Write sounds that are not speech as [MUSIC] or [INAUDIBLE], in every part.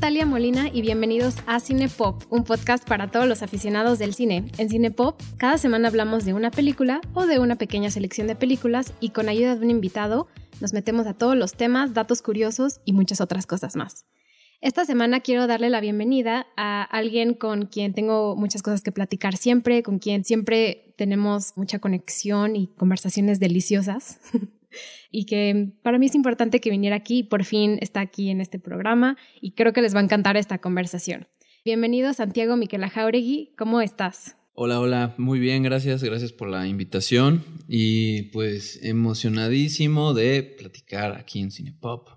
Natalia Molina y bienvenidos a Cine Pop, un podcast para todos los aficionados del cine. En Cine Pop, cada semana hablamos de una película o de una pequeña selección de películas y con ayuda de un invitado nos metemos a todos los temas, datos curiosos y muchas otras cosas más. Esta semana quiero darle la bienvenida a alguien con quien tengo muchas cosas que platicar siempre, con quien siempre tenemos mucha conexión y conversaciones deliciosas. [LAUGHS] y que para mí es importante que viniera aquí, por fin está aquí en este programa y creo que les va a encantar esta conversación. Bienvenido Santiago Miquela Jauregui, ¿cómo estás? Hola, hola, muy bien, gracias, gracias por la invitación y pues emocionadísimo de platicar aquí en Cinepop.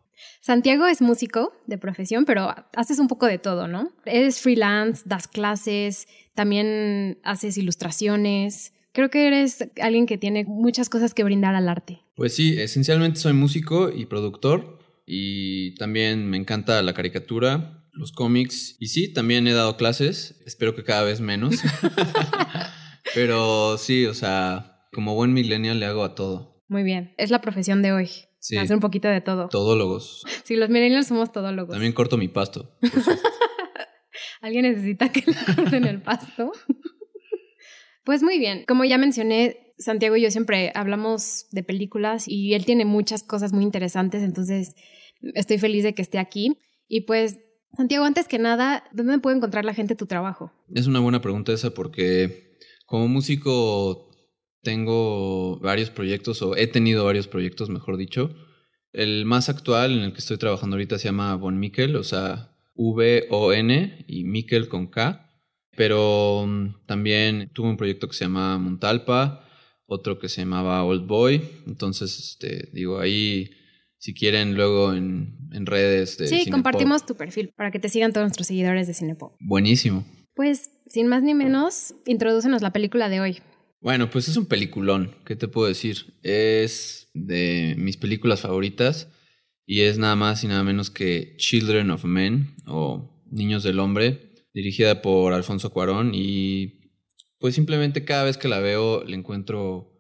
Santiago es músico de profesión, pero haces un poco de todo, ¿no? Eres freelance, das clases, también haces ilustraciones. Creo que eres alguien que tiene muchas cosas que brindar al arte. Pues sí, esencialmente soy músico y productor y también me encanta la caricatura, los cómics y sí, también he dado clases, espero que cada vez menos. [LAUGHS] pero sí, o sea, como buen millennial le hago a todo. Muy bien, es la profesión de hoy. Sí. Hacer un poquito de todo. Todólogos. [LAUGHS] Sí, los millennials somos todólogos. También corto mi pasto. [LAUGHS] ¿Alguien necesita que le corten el pasto? pues muy bien. Como ya mencioné, Santiago y yo siempre hablamos de películas y él tiene muchas cosas muy interesantes, entonces estoy feliz de que esté aquí. Y pues, Santiago, antes que nada, ¿dónde puede encontrar la gente tu trabajo? Es una buena pregunta esa porque como músico tengo varios proyectos, o he tenido varios proyectos, mejor dicho. El más actual en el que estoy trabajando ahorita se llama Von Mikkel, o sea, V-O-N y Mikkel con K. Pero mm, también tuve un proyecto que se llama Montalpa, otro que se llamaba Old Boy. Entonces, este, digo, ahí si quieren luego en, en redes de Sí, compartimos tu perfil para que te sigan todos nuestros seguidores de Cinepop. Buenísimo. Pues, sin más ni menos, introdúcenos la película de hoy. Bueno, pues es un peliculón, ¿qué te puedo decir? Es de mis películas favoritas y es nada más y nada menos que Children of Men o Niños del Hombre, dirigida por Alfonso Cuarón y pues simplemente cada vez que la veo le encuentro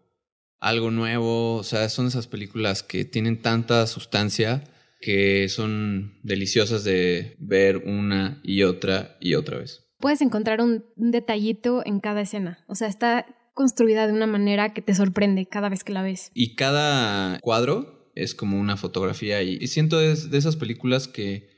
algo nuevo, o sea, son esas películas que tienen tanta sustancia que son deliciosas de ver una y otra y otra vez. Puedes encontrar un, detallito en cada escena, o sea, está construida de una manera que te sorprende cada vez que la ves. Y cada cuadro es como una fotografía y, siento es de esas películas que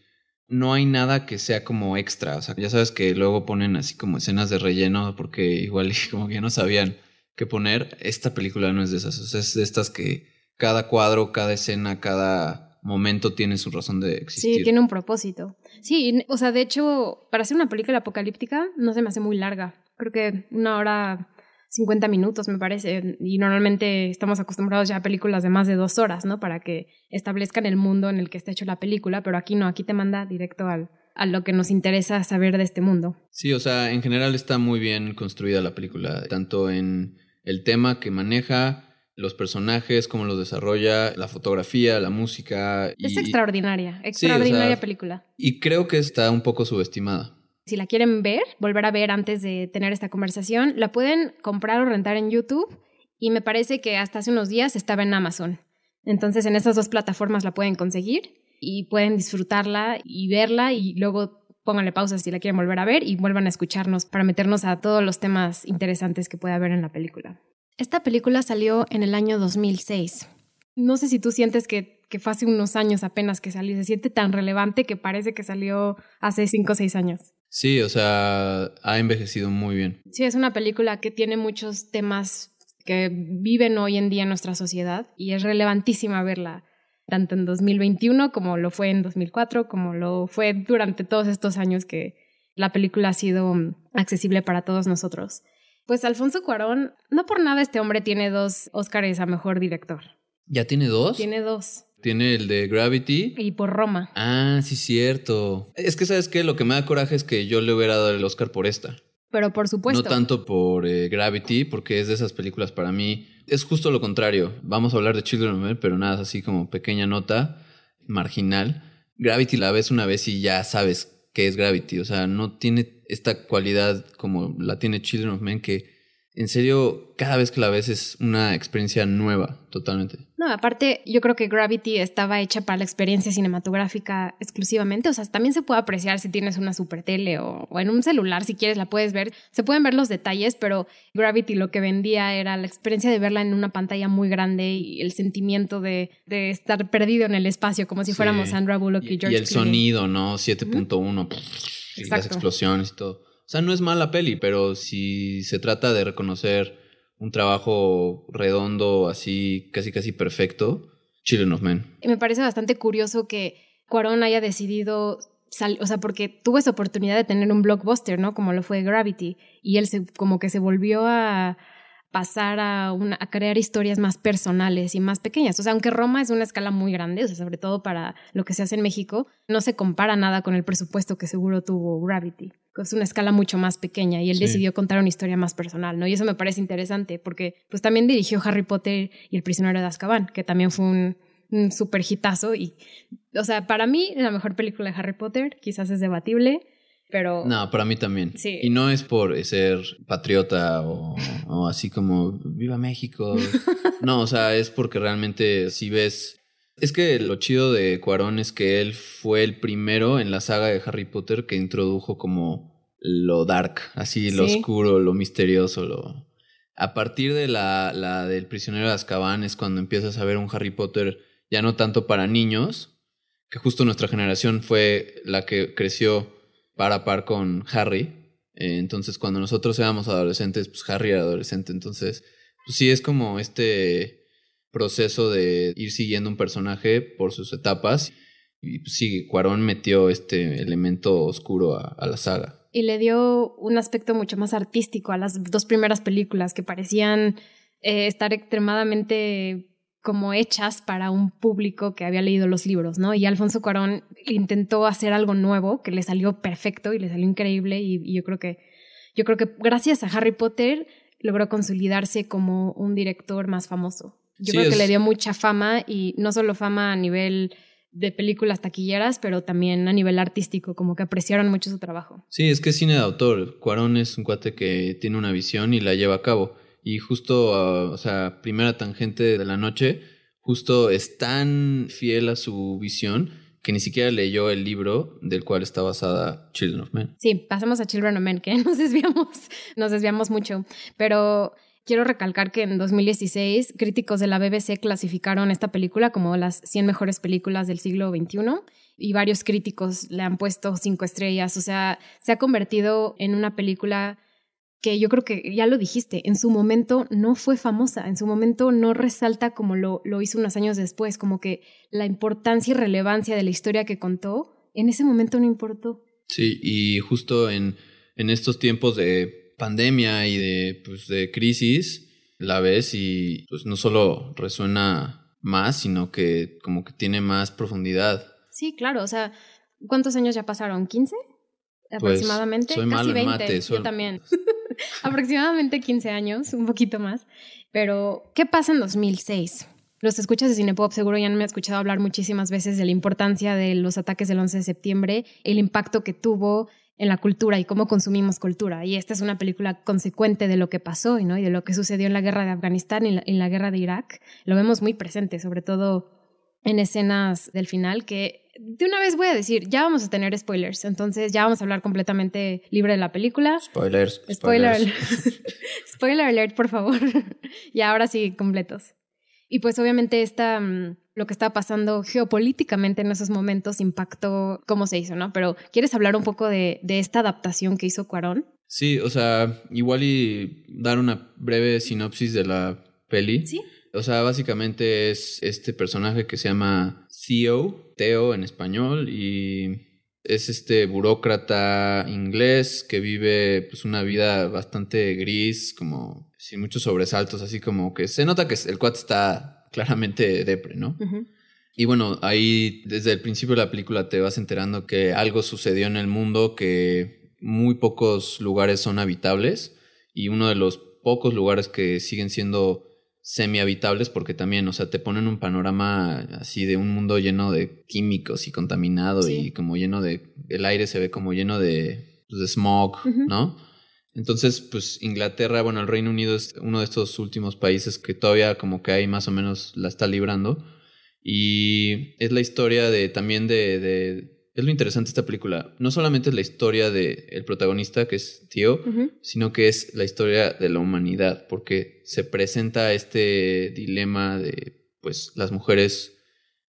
no hay nada que sea como extra. O sea, ya sabes que luego ponen así como escenas de relleno porque igual [LAUGHS] como que ya no sabían qué poner. Esta película no es de esas. O sea, es de estas que cada cuadro, cada escena, cada momento tiene su razón de existir. Sí, tiene un propósito. Sí, o sea, de hecho, para hacer una película apocalíptica no se me hace muy larga. Creo que una hora 50 minutos, me parece. Y normalmente estamos acostumbrados ya a películas de más de dos horas, ¿no? Para que establezcan el mundo en el que está hecho la película, pero aquí no, aquí te manda directo al, a lo que nos interesa saber de este mundo. Sí, o sea, en general está muy bien construida la película, tanto en el tema que maneja, los personajes, cómo los desarrolla, la fotografía, la música. Es extraordinaria, extraordinaria película. Y creo que está un poco subestimada. Si la quieren ver, volver a ver antes de tener esta conversación, la pueden comprar o rentar en YouTube y me parece que hasta hace unos días estaba en Amazon. Entonces en esas dos plataformas la pueden conseguir y pueden disfrutarla y verla y luego pónganle pausa si la quieren volver a ver y vuelvan a escucharnos para meternos a todos los temas interesantes que puede haber en la película. Esta película salió en el año 2006. No sé si tú sientes que, que fue hace unos años apenas que salió, se siente tan relevante que parece que salió hace 5 o 6 años. Sí, o sea, ha envejecido muy bien. Sí, es una película que tiene muchos temas que viven hoy en día en nuestra sociedad y es relevantísima verla, tanto en 2021 como lo fue en 2004, como lo fue durante todos estos años que la película ha sido mm, accesible para todos nosotros. Pues Alfonso Cuarón, no por nada este hombre tiene dos Óscares a Mejor Director. ¿Ya tiene dos? Tiene dos. Tiene el de Gravity. Y por Roma. Ah, sí, cierto. Es que, ¿sabes qué? Lo que me da coraje es que yo le hubiera dado el Oscar por esta. Pero por supuesto. No tanto por eh, Gravity, porque es de esas películas para mí. Es justo lo contrario. Vamos a hablar de Children of Men, pero nada, así como pequeña nota marginal. Gravity la ves una vez y ya sabes qué es Gravity. O sea, no tiene esta cualidad como la tiene Children of Men, que en serio, cada vez que la ves es una experiencia nueva, totalmente. No, aparte, yo creo que Gravity estaba hecha para la experiencia cinematográfica exclusivamente. O sea, también se puede apreciar si tienes una super tele o, en un celular, si quieres, la puedes ver. Se pueden ver los detalles, pero Gravity lo que vendía era la experiencia de verla en una pantalla muy grande y el sentimiento de, estar perdido en el espacio, como si fuéramos Sandra Bullock y, George Y el sonido, ¿no? 7.1, las explosiones y todo. O sea, no es mala peli, pero si se trata de reconocer un trabajo redondo, así, casi casi perfecto, Children of Men. Me parece bastante curioso que Cuarón haya decidido o sea, porque tuvo esa oportunidad de tener un blockbuster, ¿no? Como lo fue Gravity. Y él se, como que se volvió a, pasar a, una, a crear historias más personales y más pequeñas. O sea, aunque Roma es una escala muy grande, o sea, sobre todo para lo que se hace en México, no se compara nada con el presupuesto que seguro tuvo Gravity. Es una escala mucho más pequeña y él decidió contar una historia más personal, ¿no? Y eso me parece interesante porque pues también dirigió Harry Potter y El prisionero de Azkaban, que también fue un, un super hitazo y, o sea, para mí la mejor película de Harry Potter, quizás es debatible, pero... No, para mí también. Sí. Y no es por ser patriota o, así como, viva México. [LAUGHS] no, o sea, es porque realmente si ves... Es que lo chido de Cuarón es que él fue el primero en la saga de Harry Potter que introdujo como lo dark, así lo oscuro, lo misterioso, lo... A partir de la, la del prisionero de Azkaban es cuando empiezas a ver un Harry Potter ya no tanto para niños, que justo nuestra generación fue la que creció par a par con Harry. Eh, entonces, cuando nosotros éramos adolescentes, pues Harry era adolescente. Entonces, pues sí es como este proceso de ir siguiendo un personaje por sus etapas. Y pues sí, Cuarón metió este elemento oscuro a, la saga. Y le dio un aspecto mucho más artístico a las dos primeras películas que parecían eh, estar extremadamente como hechas para un público que había leído los libros, ¿no? Y Alfonso Cuarón intentó hacer algo nuevo que le salió perfecto y le salió increíble y, yo creo que yo creo que gracias a Harry Potter logró consolidarse como un director más famoso. Yo creo que le dio mucha fama y no solo fama a nivel de películas taquilleras, pero también a nivel artístico, como que apreciaron mucho su trabajo. Sí, es que es cine de autor. Cuarón es un cuate que tiene una visión y la lleva a cabo. Y justo, ah, o sea, primera tangente de la noche, justo es tan fiel a su visión que ni siquiera leyó el libro del cual está basada Children of Men. Sí, pasamos a Children of Men, que [LAUGHS] nos desviamos, nos desviamos mucho. Pero quiero recalcar que en 2016 críticos de la BBC clasificaron esta película como las 100 mejores películas del siglo XXI y varios críticos le han puesto cinco estrellas. O sea, se ha convertido en una película que yo creo que ya lo dijiste, en su momento no fue famosa, en su momento no resalta como lo, lo hizo unos años después, como que la importancia y relevancia de la historia que contó, en ese momento no importó. Sí, y justo en, en estos tiempos de pandemia y de, pues, de crisis, la ves y pues no solo resuena más, sino que como que tiene más profundidad. Sí, claro, o sea, ¿cuántos años ya pasaron? ¿15? Pues, aproximadamente. soy Casi 20. Yo también. [LAUGHS] aproximadamente 15 años, un poquito más. Pero, ¿qué pasa en 2006? Los escuchas de Cinepop seguro ya me han escuchado hablar muchísimas veces de la importancia de los ataques del 11 de septiembre, el impacto que tuvo en la cultura y cómo consumimos cultura. Y esta es una película consecuente de lo que pasó ¿no? y de lo que sucedió en la guerra de Afganistán y en la guerra de Irak. Lo vemos muy presente, sobre todo en escenas del final que de una vez voy a decir, ya vamos a tener spoilers, entonces ya vamos a hablar completamente libre de la película. Spoilers. Spoiler. [LAUGHS] Spoiler alert, por favor. [LAUGHS] y ahora sí, completos. Y pues obviamente esta, mm, lo que estaba pasando geopolíticamente en esos momentos impactó cómo se hizo, ¿no? Pero ¿quieres hablar un poco de, de esta adaptación que hizo Cuarón? Sí, o sea, igual y dar una breve sinopsis de la peli. Sí. O sea, básicamente es este personaje que se llama Theo, Theo en español, y es este burócrata inglés que vive pues una vida bastante gris, como sin muchos sobresaltos, así como que se nota que el cuate está claramente depre, ¿no? Y bueno, ahí desde el principio de la película te vas enterando que algo sucedió en el mundo que muy pocos lugares son habitables y uno de los pocos lugares que siguen siendo semi-habitables porque también, o sea, te ponen un panorama así de un mundo lleno de químicos y contaminado y como lleno de, el aire se ve como lleno de, pues, de smog, ¿no? Entonces, pues Inglaterra, bueno, el Reino Unido es uno de estos últimos países que todavía como que ahí más o menos la está librando. Y es la historia de también de, de es lo interesante de esta película. No solamente es la historia del el protagonista, que es Tío, sino que es la historia de la humanidad, porque se presenta este dilema de, pues, las mujeres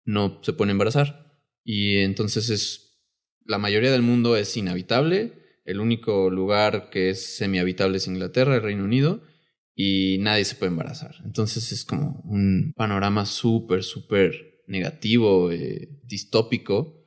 no se pueden embarazar. Y entonces es, la mayoría del mundo es inhabitable, el único lugar que es semihabitable es Inglaterra, el Reino Unido, y nadie se puede embarazar. Entonces es como un panorama súper, súper negativo, eh, distópico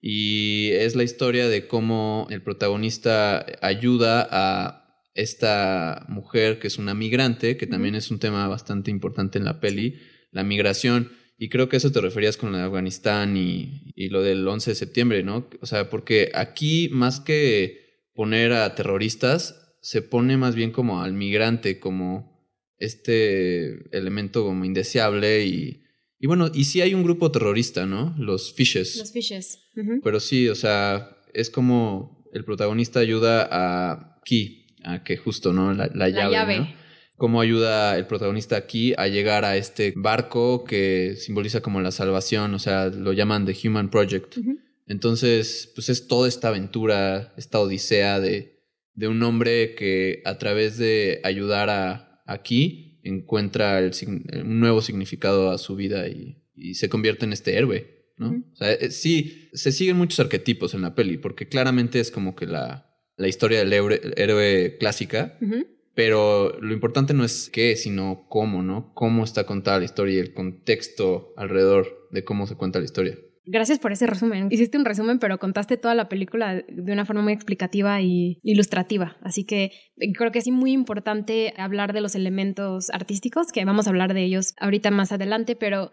y es la historia de cómo el protagonista ayuda a esta mujer que es una migrante, que también es un tema bastante importante en la peli, la migración. Y creo que eso te referías con lo de Afganistán y, y lo del 11 de septiembre, ¿no? O sea, porque aquí más que poner a terroristas, se pone más bien como al migrante, como este elemento como indeseable y y bueno, y sí hay un grupo terrorista, ¿no? Los Fishes. Los Fishes. Pero sí, o sea, es como el protagonista ayuda a Key, a que justo, ¿no? La, llave. ¿no? Cómo ayuda el protagonista aquí a llegar a este barco que simboliza como la salvación, o sea, lo llaman The Human Project. Entonces, pues es toda esta aventura, esta odisea de, de un hombre que a través de ayudar a, a encuentra un nuevo significado a su vida y, se convierte en este héroe, ¿no? O sea, eh, sí, se siguen muchos arquetipos en la peli, porque claramente es como que la, la historia del héroe, clásica, pero lo importante no es qué, sino cómo, ¿no? Cómo está contada la historia y el contexto alrededor de cómo se cuenta la historia. Gracias por ese resumen. Hiciste un resumen, pero contaste toda la película de una forma muy explicativa y ilustrativa. Así que creo que es muy importante hablar de los elementos artísticos, que vamos a hablar de ellos ahorita más adelante, pero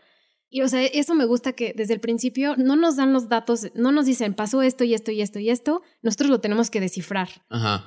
y o sea, eso me gusta que desde el principio no nos dan los datos, no nos dicen pasó esto y esto y esto y esto, nosotros lo tenemos que descifrar.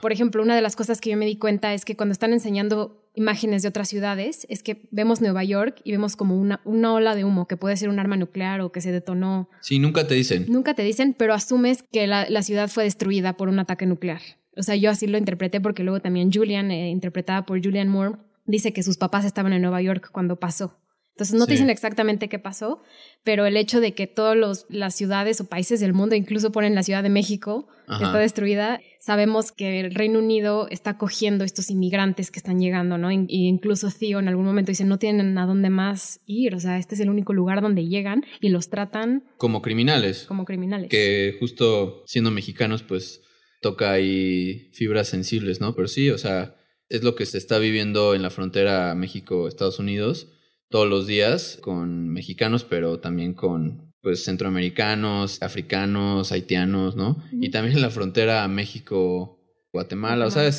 Por ejemplo, una de las cosas que yo me di cuenta es que cuando están enseñando imágenes de otras ciudades, es que vemos Nueva York y vemos como una, una ola de humo que puede ser un arma nuclear o que se detonó. Sí, nunca te dicen. Nunca te dicen, pero asumes que la, la ciudad fue destruida por un ataque nuclear. O sea, yo así lo interpreté porque luego también Julian, eh, interpretada por Julian Moore, dice que sus papás estaban en Nueva York cuando pasó. Entonces no te dicen exactamente qué pasó, pero el hecho de que todas las ciudades o países del mundo, incluso ponen la Ciudad de México, está destruida, sabemos que el Reino Unido está acogiendo estos inmigrantes que están llegando, ¿no? Y incluso Theo en algún momento dice, no tienen a dónde más ir, o sea, este es el único lugar donde llegan y los tratan... Como criminales. Como criminales. Que justo siendo mexicanos, pues toca ahí fibras sensibles, ¿no? Pero sí, o sea, es lo que se está viviendo en la frontera México-Estados Unidos todos los días con mexicanos, pero también con pues centroamericanos, africanos, haitianos, ¿no? Y también en la frontera México-Guatemala. O sea,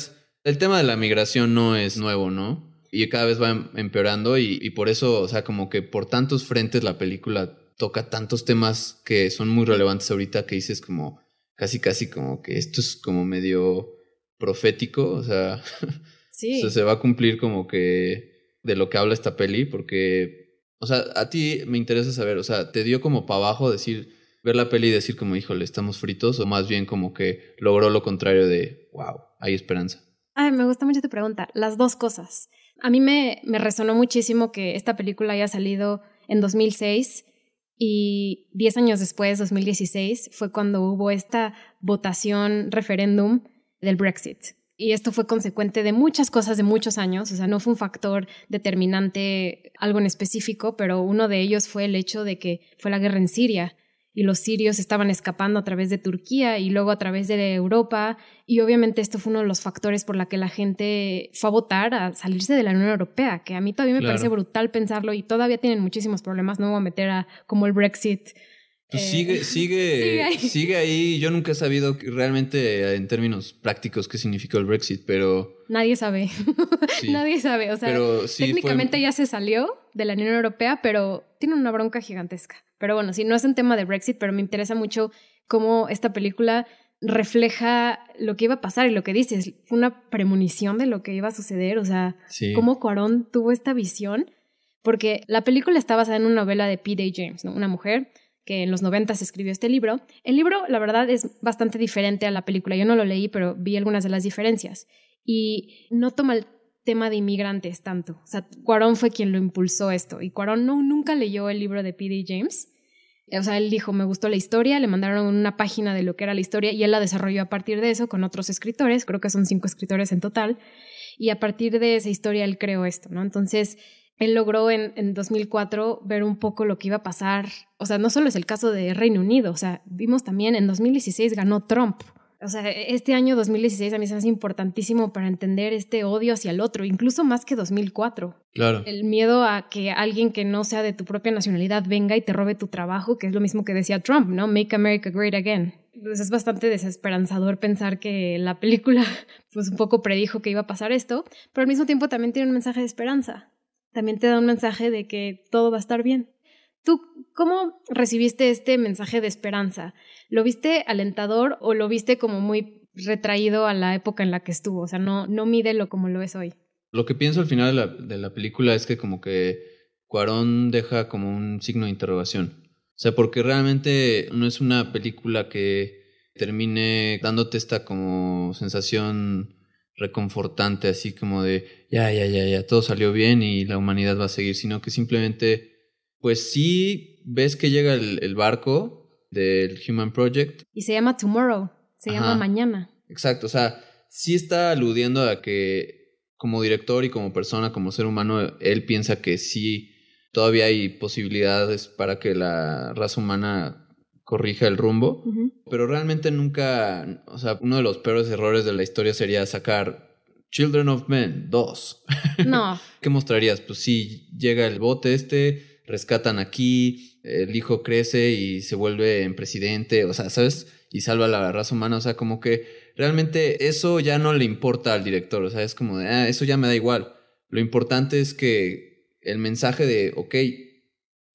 el tema de la migración no es nuevo, ¿no? Y cada vez va em, empeorando y, y por eso, o sea, como que por tantos frentes la película toca tantos temas que son muy relevantes ahorita que dices como casi casi como que esto es como medio profético, o sea, [LAUGHS] sí. se va a cumplir como que de lo que habla esta peli, porque, o sea, a ti me interesa saber, o sea, ¿te dio como para abajo decir, ver la peli y decir como, híjole, estamos fritos? O más bien como que logró lo contrario de, wow, hay esperanza. Ay, me gusta mucho tu pregunta. Las dos cosas. A mí me, me resonó muchísimo que esta película haya salido en 2006 y 10 años después, 2016, fue cuando hubo esta votación, referéndum del Brexit. Y esto fue consecuente de muchas cosas de muchos años, o sea, no fue un factor determinante algo en específico, pero uno de ellos fue el hecho de que fue la guerra en Siria y los sirios estaban escapando a través de Turquía y luego a través de Europa y obviamente esto fue uno de los factores por la que la gente fue a votar a salirse de la Unión Europea, que a mí todavía me parece brutal pensarlo y todavía tienen muchísimos problemas, no voy a meter a como el Brexit pues [LAUGHS] sigue, sigue, sigue ahí. Yo nunca he sabido realmente en términos prácticos qué significó el Brexit, pero... Nadie sabe. [LAUGHS] Nadie sabe. O sea, técnicamente ya se salió de la Unión Europea, pero tiene una bronca gigantesca. Pero bueno, sí, no es un tema de Brexit, pero me interesa mucho cómo esta película refleja lo que iba a pasar y lo que dices. Fue una premonición de lo que iba a suceder. O sea, cómo Cuarón tuvo esta visión. Porque la película está basada en una novela de P.D. James, ¿no? Una mujer que en los 90 se escribió este libro. El libro, la verdad, es bastante diferente a la película. Yo no lo leí, pero vi algunas de las diferencias. y no toma el tema de inmigrantes tanto. O sea, Cuarón fue quien lo impulsó esto y Cuarón no, nunca leyó el libro de P.D. James. O sea, él dijo, me gustó la historia, le mandaron una página de lo que era la historia y él la desarrolló a partir de eso con otros escritores, creo que son cinco escritores en total, y a partir de esa historia él creó esto, ¿no? Entonces, él logró en, en 2004 ver un poco lo que iba a pasar. O sea, no solo es el caso de Reino Unido, o sea, vimos también en 2016 ganó Trump. O sea, este año 2016 a mí se me hace importantísimo para entender este odio hacia el otro, incluso más que 2004. Claro. El miedo a que alguien que no sea de tu propia nacionalidad venga y te robe tu trabajo, que es lo mismo que decía Trump, ¿no? Make America Great Again. Pues es bastante desesperanzador pensar que la película, [LAUGHS] pues un poco predijo que iba a pasar esto, pero al mismo tiempo también tiene un mensaje de esperanza. También te da un mensaje de que todo va a estar bien. ¿Tú cómo recibiste este mensaje de esperanza? ¿Lo viste alentador o lo viste como muy retraído a la época en la que estuvo? O sea, no, no mídelo como lo es hoy. Lo que pienso al final de la, de la película es que como que Cuarón deja como un signo de interrogación. O sea, porque realmente no es una película que termine dándote esta como sensación reconfortante, así como de ya, ya, ya, ya, todo salió bien y la humanidad va a seguir, sino que simplemente, pues sí ves que llega el, el barco del Human Project. Y se llama Tomorrow, se Ajá. llama Mañana. Exacto, o sea, sí está aludiendo a que como director y como persona, como ser humano, él piensa que sí todavía hay posibilidades para que la raza humana corrija el rumbo, pero realmente nunca, o sea, uno de los peores errores de la historia sería sacar Children of Men 2. [LAUGHS] No, ¿Qué mostrarías? Pues sí, llega el bote este, rescatan aquí, el hijo crece y se vuelve en presidente, o sea, ¿sabes? Y salva a la raza humana, o sea, como que realmente eso ya no le importa al director, o sea, es como de, ah, eso ya me da igual. Lo importante es que el mensaje de, ok,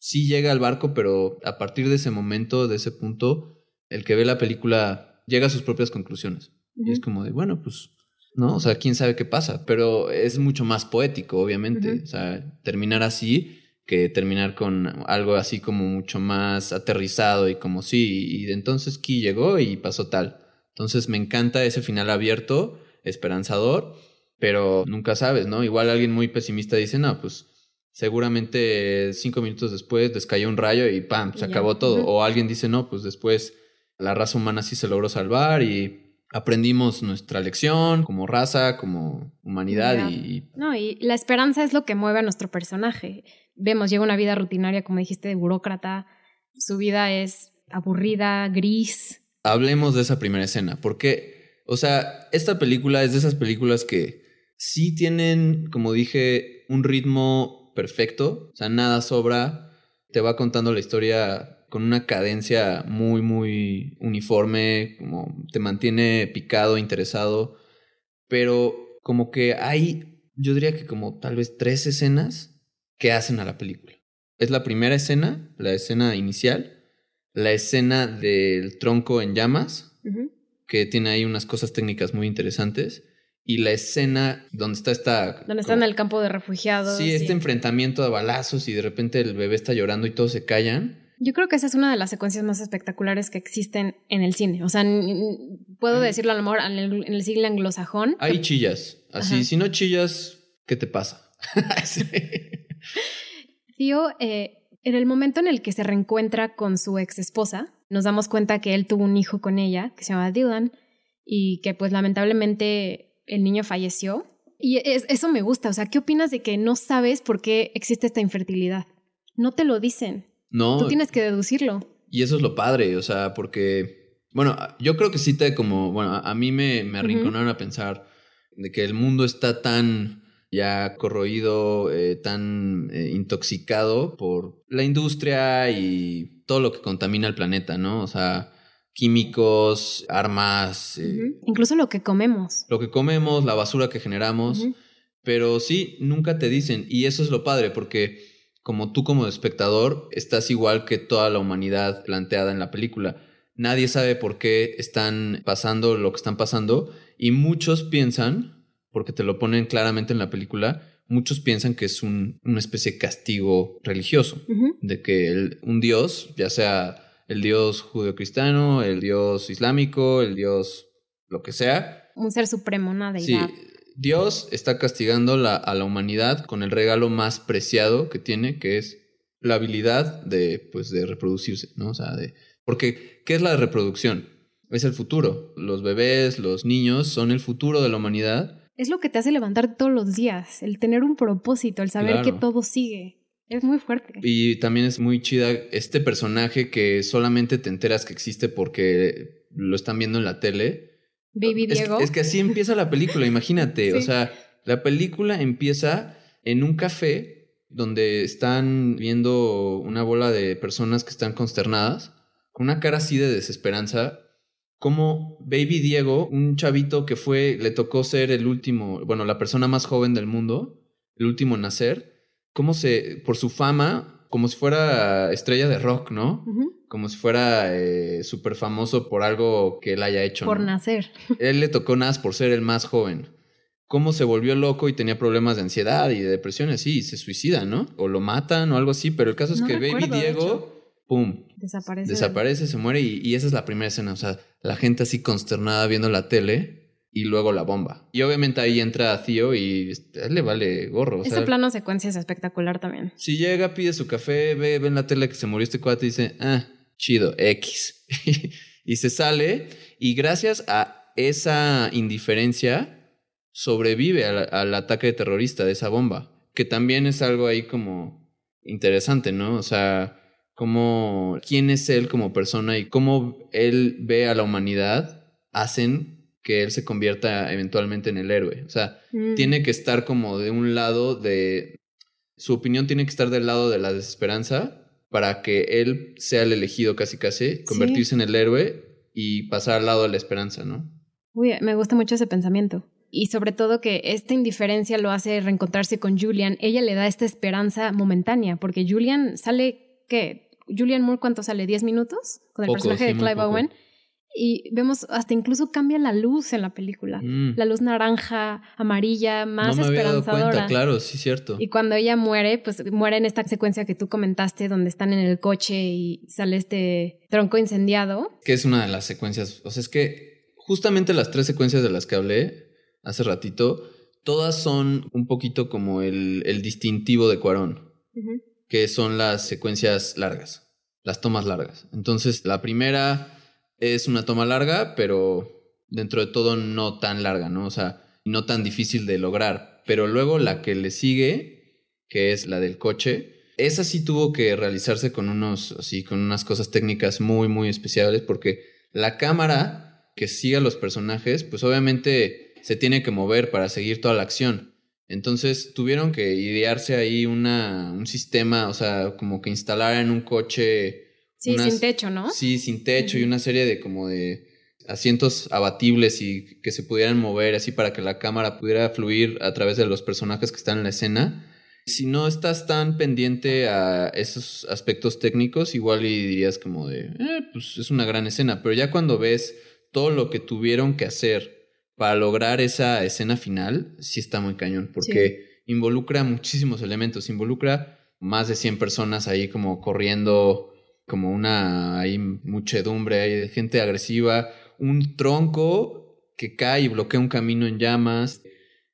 sí llega al barco, pero a partir de ese momento, de ese punto, el que ve la película llega a sus propias conclusiones. Y es como de, bueno, pues, ¿no? O sea, quién sabe qué pasa, pero es mucho más poético, obviamente. O sea, terminar así que terminar con algo así como mucho más aterrizado y como sí, y de entonces Ki llegó y pasó tal. Entonces me encanta ese final abierto, esperanzador, pero nunca sabes, ¿no? Igual alguien muy pesimista dice, no, pues seguramente cinco minutos después descayó un rayo y ¡pam! se acabó todo. O alguien dice, no, pues después la raza humana sí se logró salvar y aprendimos nuestra lección como raza, como humanidad y... No, y la esperanza es lo que mueve a nuestro personaje. Vemos, lleva una vida rutinaria, como dijiste, de burócrata. Su vida es aburrida, gris. Hablemos de esa primera escena, porque, o sea, esta película es de esas películas que sí tienen, como dije, un ritmo perfecto, o sea, nada sobra, te va contando la historia con una cadencia muy, muy uniforme, como te mantiene picado, interesado, pero como que hay, yo diría que como tal vez tres escenas que hacen a la película. Es la primera escena, la escena inicial, la escena del tronco en llamas, que tiene ahí unas cosas técnicas muy interesantes, y la escena donde está esta... Donde está en el campo de refugiados. Sí, y- este enfrentamiento de balazos y de repente el bebé está llorando y todos se callan. Yo creo que esa es una de las secuencias más espectaculares que existen en el cine. O sea, puedo decirlo a lo mejor en el, en el siglo anglosajón. Ahí chillas. Así, Ajá. si no chillas, ¿qué te pasa? [LAUGHS] Sí. Tío, eh, en el momento en el que se reencuentra con su ex esposa, nos damos cuenta que él tuvo un hijo con ella, que se llama Dylan, y que pues lamentablemente el niño falleció. Y es- eso me gusta, o sea, ¿qué opinas de que no sabes por qué existe esta infertilidad? No te lo dicen, No, tú tienes que deducirlo. y eso es lo padre, o sea, porque, bueno, yo creo que sí te como, bueno, a mí me, me arrinconaron a pensar de que el mundo está tan ya corroído, eh, tan eh, intoxicado por la industria y todo lo que contamina el planeta, ¿no? O sea, químicos, armas, eh. Incluso lo que comemos. lo que comemos, la basura que generamos. Pero sí, nunca te dicen. Y eso es lo padre, porque como tú como espectador estás igual que toda la humanidad planteada en la película. Nadie sabe por qué están pasando lo que están pasando y muchos piensan, porque te lo ponen claramente en la película, muchos piensan que es un- una especie de castigo religioso, de que el- un dios, ya sea el dios judeocristiano, el dios islámico, el dios lo que sea, Un ser supremo, una Sí, deidad. Dios está castigando a la humanidad con el regalo más preciado que tiene, que es la habilidad de, pues, de reproducirse, ¿no? O sea, de... Porque, ¿qué es la reproducción? Es el futuro. Los bebés, los niños son el futuro de la humanidad. Es lo que te hace levantar todos los días, el tener un propósito, el saber que todo sigue. Es muy fuerte. Y también es muy chida este personaje que solamente te enteras que existe porque lo están viendo en la tele. Baby Diego. Es que, así empieza la película, imagínate. O sea, la película empieza en un café donde están viendo una bola de personas que están consternadas, con una cara así de desesperanza. Como Baby Diego, un chavito que fue, le tocó ser el último, bueno, la persona más joven del mundo, el último en nacer, cómo se, por su fama, como si fuera estrella de rock, ¿no? Como si fuera eh, súper famoso por algo que él haya hecho. Por nacer. [LAUGHS] Él le tocó nada por ser el más joven. Cómo se volvió loco y tenía problemas de ansiedad y de depresión, así, y se suicida, ¿no? O lo matan o algo así, pero el caso es que Baby Diego, ¡pum! Desaparece. Desaparece, se muere y, y esa es la primera escena. O sea, la gente así consternada viendo la tele y luego la bomba. Y obviamente ahí entra Tío y le vale gorro. Ese plano secuencia es espectacular también. Si llega, pide su café, ve, ve en la tele que se murió este cuate y dice, ah, chido, X. [LAUGHS] y se sale y gracias a esa indiferencia sobrevive al, al, ataque terrorista de esa bomba, que también es algo ahí como interesante, ¿no? O sea, como quién es él como persona y cómo él ve a la humanidad hacen que él se convierta eventualmente en el héroe. O sea, mm. tiene que estar como de un lado de... Su opinión tiene que estar del lado de la desesperanza para que él sea el elegido casi casi, convertirse en el héroe y pasar al lado de la esperanza, ¿no? Uy, me gusta mucho ese pensamiento. Y sobre todo que esta indiferencia lo hace reencontrarse con Julian. Ella le da esta esperanza momentánea, porque Julian sale, ¿qué? Julian Moore, ¿cuánto sale? ¿10 minutos? Con el personaje de Clive Owen y vemos hasta incluso cambia la luz en la película. Mm. La luz naranja, amarilla, más no me esperanzadora. Había dado cuenta, claro, sí, cierto. Y cuando ella muere, pues muere en esta secuencia que tú comentaste, donde están en el coche y sale este tronco incendiado. Que es una de las secuencias. O sea, es que justamente las tres secuencias de las que hablé hace ratito, todas son un poquito como el, el distintivo de Cuarón, que son las secuencias largas, las tomas largas. Entonces, la primera es una toma larga, pero dentro de todo no tan larga, ¿no? O sea, no tan difícil de lograr. Pero luego la que le sigue, que es la del coche, esa sí tuvo que realizarse con unos, así, con unas cosas técnicas muy, muy especiales, porque la cámara que sigue a los personajes, pues obviamente se tiene que mover para seguir toda la acción. Entonces tuvieron que idearse ahí una, un sistema, o sea, como que instalar en un coche Sí, sin techo, ¿no? Sí, sin techo y una serie de como de asientos abatibles y que se pudieran mover así para que la cámara pudiera fluir a través de los personajes que están en la escena. Si no estás tan pendiente a esos aspectos técnicos, igual y dirías como de, eh, pues es una gran escena, pero ya cuando ves todo lo que tuvieron que hacer para lograr esa escena final, sí está muy cañón, porque involucra muchísimos elementos, involucra más de 100 personas ahí como corriendo como una hay muchedumbre, hay gente agresiva, un tronco que cae y bloquea un camino en llamas.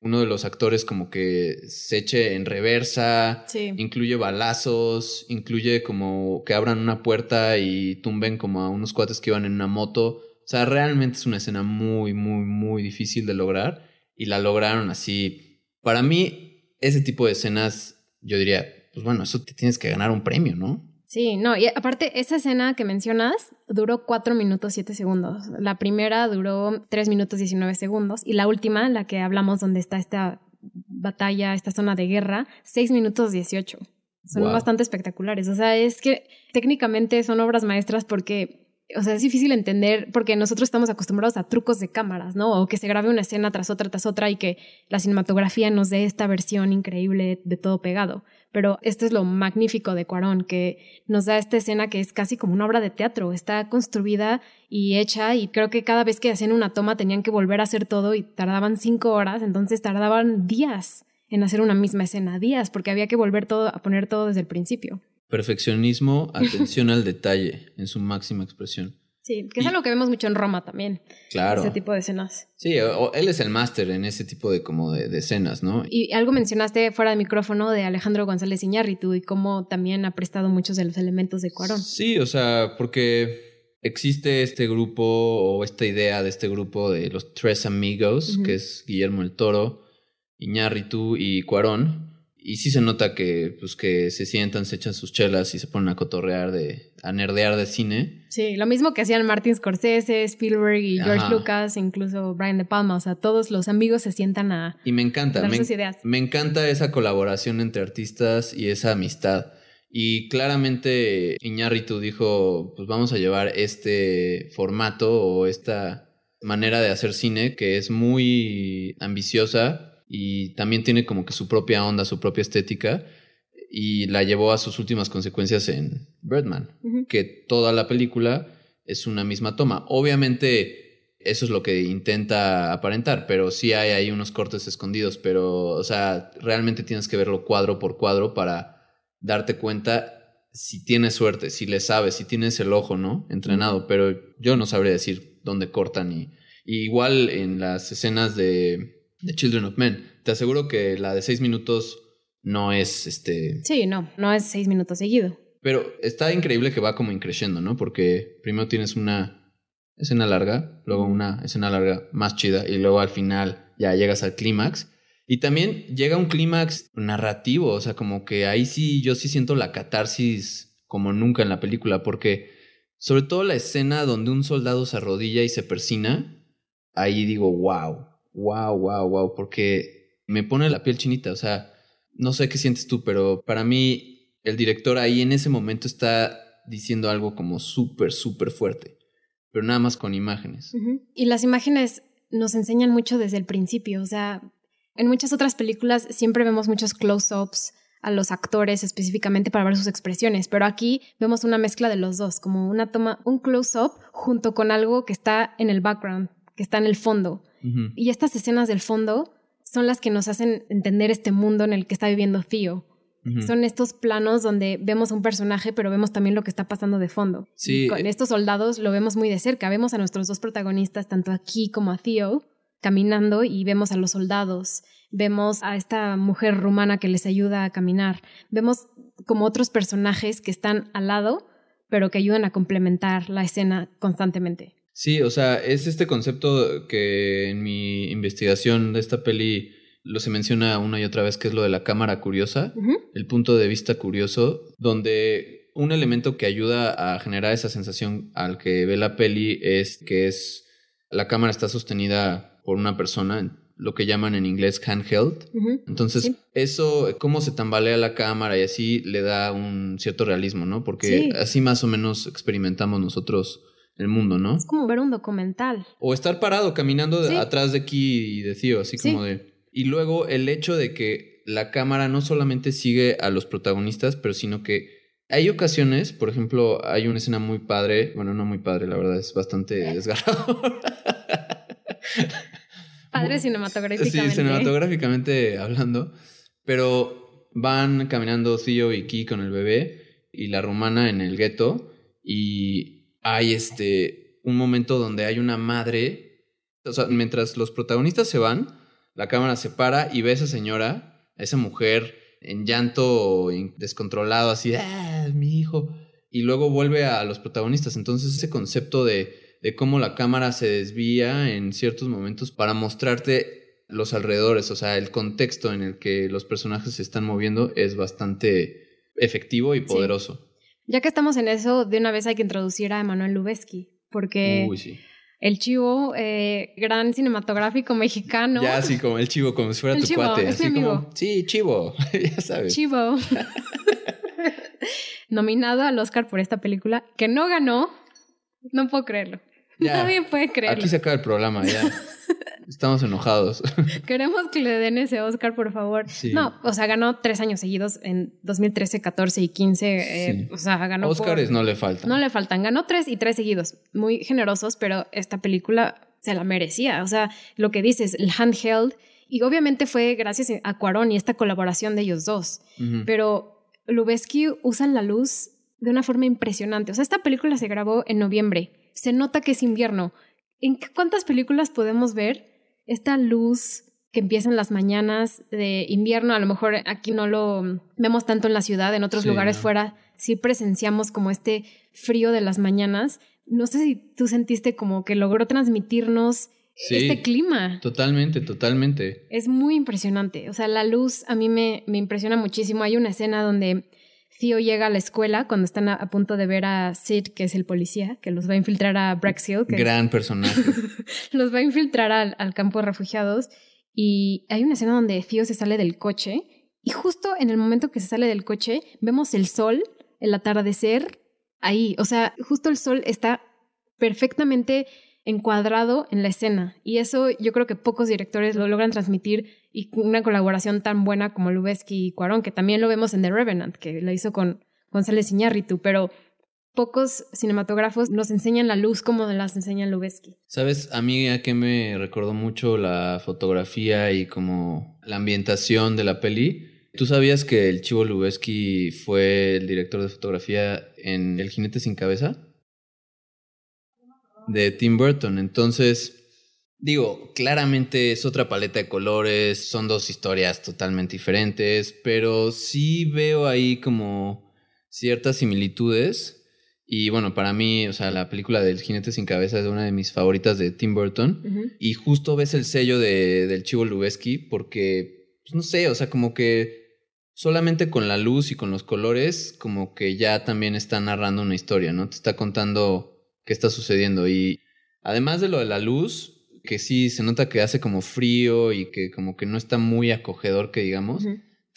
Uno de los actores como que se eche en reversa, incluye balazos, incluye como que abran una puerta y tumben como a unos cuates que iban en una moto. O sea, realmente es una escena muy, muy, muy difícil de lograr y la lograron así. Para mí, ese tipo de escenas, yo diría, pues bueno, eso te tienes que ganar un premio, ¿no? Sí, no, y aparte, esa escena que mencionas duró 4 minutos 7 segundos. La primera duró 3 minutos 19 segundos y la última, la que hablamos donde está esta batalla, esta zona de guerra, 6 minutos 18. Son bastante espectaculares. O sea, es que técnicamente son obras maestras porque o sea, es difícil entender porque nosotros estamos acostumbrados a trucos de cámaras, ¿no? O que se grabe una escena tras otra, tras otra y que la cinematografía nos dé esta versión increíble de todo pegado. Pero esto es lo magnífico de Cuarón, que nos da esta escena que es casi como una obra de teatro. Está construida y hecha y creo que cada vez que hacían una toma tenían que volver a hacer todo y tardaban cinco horas, entonces tardaban días en hacer una misma escena, días, porque había que volver todo a poner todo desde el principio. Perfeccionismo, atención al detalle en su máxima expresión. Sí, que es algo que vemos mucho en Roma también. Claro. Ese tipo de escenas. Sí, él es el máster en ese tipo de como de, escenas, ¿no? Y algo mencionaste fuera de micrófono de Alejandro González Iñárritu y cómo también ha prestado muchos de los elementos de Cuarón. Sí, o sea, porque existe este grupo o esta idea de este grupo de los tres amigos, que es Guillermo el Toro, Iñárritu y Cuarón y sí se nota que, pues, que se sientan, se echan sus chelas y se ponen a cotorrear, de, a nerdear de cine. Sí, lo mismo que hacían Martin Scorsese, Spielberg y George Lucas, incluso Brian De Palma. O sea, todos los amigos se sientan a. Y me encanta, me, ideas. me encanta esa colaboración entre artistas y esa amistad. Y claramente Iñárritu dijo, pues vamos a llevar este formato o esta manera de hacer cine que es muy ambiciosa y también tiene como que su propia onda, su propia estética y la llevó a sus últimas consecuencias en Birdman, que toda la película es una misma toma. Obviamente eso es lo que intenta aparentar, pero sí hay ahí unos cortes escondidos, pero o sea, realmente tienes que verlo cuadro por cuadro para darte cuenta si tienes suerte, si le sabes, si tienes el ojo, ¿no? Entrenado, pero yo no sabría decir dónde cortan y igual en las escenas de The Children of Men. Te aseguro que la de seis minutos no es este. Sí, no, no es seis minutos seguido. Pero está increíble que va como increciendo, ¿no? Porque primero tienes una escena larga, luego una escena larga más chida y luego al final ya llegas al clímax. Y también llega un clímax narrativo, o sea, como que ahí sí yo sí siento la catarsis como nunca en la película, porque sobre todo la escena donde un soldado se arrodilla y se persina, ahí digo, wow, wow, wow, wow, porque me pone la piel chinita, o sea, no sé qué sientes tú, pero para mí el director ahí en ese momento está diciendo algo como súper, súper fuerte, pero nada más con imágenes. Y las imágenes nos enseñan mucho desde el principio, o sea, en muchas otras películas siempre vemos muchos close-ups a los actores específicamente para ver sus expresiones, pero aquí vemos una mezcla de los dos, como una toma, un close-up junto con algo que está en el background, que está en el fondo. Y estas escenas del fondo son las que nos hacen entender este mundo en el que está viviendo Theo. Son estos planos donde vemos a un personaje, pero vemos también lo que está pasando de fondo. con eh, estos soldados lo vemos muy de cerca. Vemos a nuestros dos protagonistas, tanto aquí como a Theo, caminando y vemos a los soldados. Vemos a esta mujer rumana que les ayuda a caminar. Vemos como otros personajes que están al lado, pero que ayudan a complementar la escena constantemente. Sí, o sea, es este concepto que en mi investigación de esta peli lo se menciona una y otra vez, que es lo de la cámara curiosa, el punto de vista curioso, donde un elemento que ayuda a generar esa sensación al que ve la peli es que es la cámara está sostenida por una persona, lo que llaman en inglés handheld. Entonces, eso, cómo se tambalea la cámara y así le da un cierto realismo, ¿no? Porque así más o menos experimentamos nosotros el mundo, ¿no? Es como ver un documental. O estar parado caminando atrás de aquí y de Tío, así como de... Y luego el hecho de que la cámara no solamente sigue a los protagonistas, pero sino que hay ocasiones, por ejemplo, hay una escena muy padre, bueno, no muy padre, la verdad, es bastante [LAUGHS] desgarrador. Padre cinematográficamente. Sí, cinematográficamente hablando, pero van caminando Theo y Ki con el bebé y la rumana en el gueto y hay este, un momento donde hay una madre, o sea, mientras los protagonistas se van, la cámara se para y ve a esa señora, a esa mujer en llanto descontrolado, así, ah, mi hijo, y luego vuelve a los protagonistas. Entonces ese concepto de, de cómo la cámara se desvía en ciertos momentos para mostrarte los alrededores, o sea, el contexto en el que los personajes se están moviendo es bastante efectivo y poderoso. Ya que estamos en eso, de una vez hay que introducir a Emanuel Lubezki, porque el chivo, eh, gran cinematográfico mexicano. Ya, así como el chivo, como si fuera tu cuate. así como, sí, chivo, [LAUGHS] ya sabes. Chivo. [LAUGHS] Nominado al Oscar por esta película, que no ganó. No puedo creerlo. Nadie puede creerlo. Aquí se acaba el programa, ya. [LAUGHS] Estamos enojados. [LAUGHS] Queremos que le den ese Oscar, por favor. No, o sea, ganó tres años seguidos en 2013, 14 y 15. Eh, o sea, ganó. Oscars no le faltan. No le faltan. Ganó tres y tres seguidos. Muy generosos, pero esta película se la merecía. O sea, lo que dices, el handheld. Y obviamente fue gracias a Cuarón y esta colaboración de ellos dos. Pero Lubeski usan la luz de una forma impresionante. O sea, esta película se grabó en noviembre se nota que es invierno. ¿En cuántas películas podemos ver esta luz que empieza en las mañanas de invierno? A lo mejor aquí no lo vemos tanto en la ciudad, en otros lugares fuera sí presenciamos como este frío de las mañanas. No sé si tú sentiste como que logró transmitirnos este clima. Totalmente, totalmente. Es muy impresionante. O sea, la luz a mí me, me impresiona muchísimo. Hay una escena donde Theo llega a la escuela cuando están a, punto de ver a Sid, que es el policía, que los va a infiltrar a Braxiel. Gran personaje. [LAUGHS] los va a infiltrar al, al, campo de refugiados. Y hay una escena donde Theo se sale del coche. Y justo en el momento que se sale del coche, vemos el sol, el atardecer, ahí. O sea, justo el sol está perfectamente encuadrado en la escena. Y eso yo creo que pocos directores lo logran transmitir y una colaboración tan buena como Lubezki y Cuarón, que también lo vemos en The Revenant, que lo hizo con González Iñárritu, pero pocos cinematógrafos nos enseñan la luz como las enseña Lubezki. ¿Sabes? A mí a qué me recordó mucho la fotografía y como la ambientación de la peli. ¿Tú sabías que el Chivo Lubezki fue el director de fotografía en El jinete sin cabeza? de Tim Burton. Entonces, digo, claramente es otra paleta de colores, son dos historias totalmente diferentes, pero sí veo ahí como ciertas similitudes. Y bueno, para mí, o sea, la película del jinete sin cabeza es una de mis favoritas de Tim Burton. Y justo ves el sello de, del Chivo Lubeski porque, pues, no sé, o sea, como que solamente con la luz y con los colores, como que ya también está narrando una historia, ¿no? Te está contando qué está sucediendo. Y además de lo de la luz, que sí se nota que hace como frío y que como que no está muy acogedor, que digamos.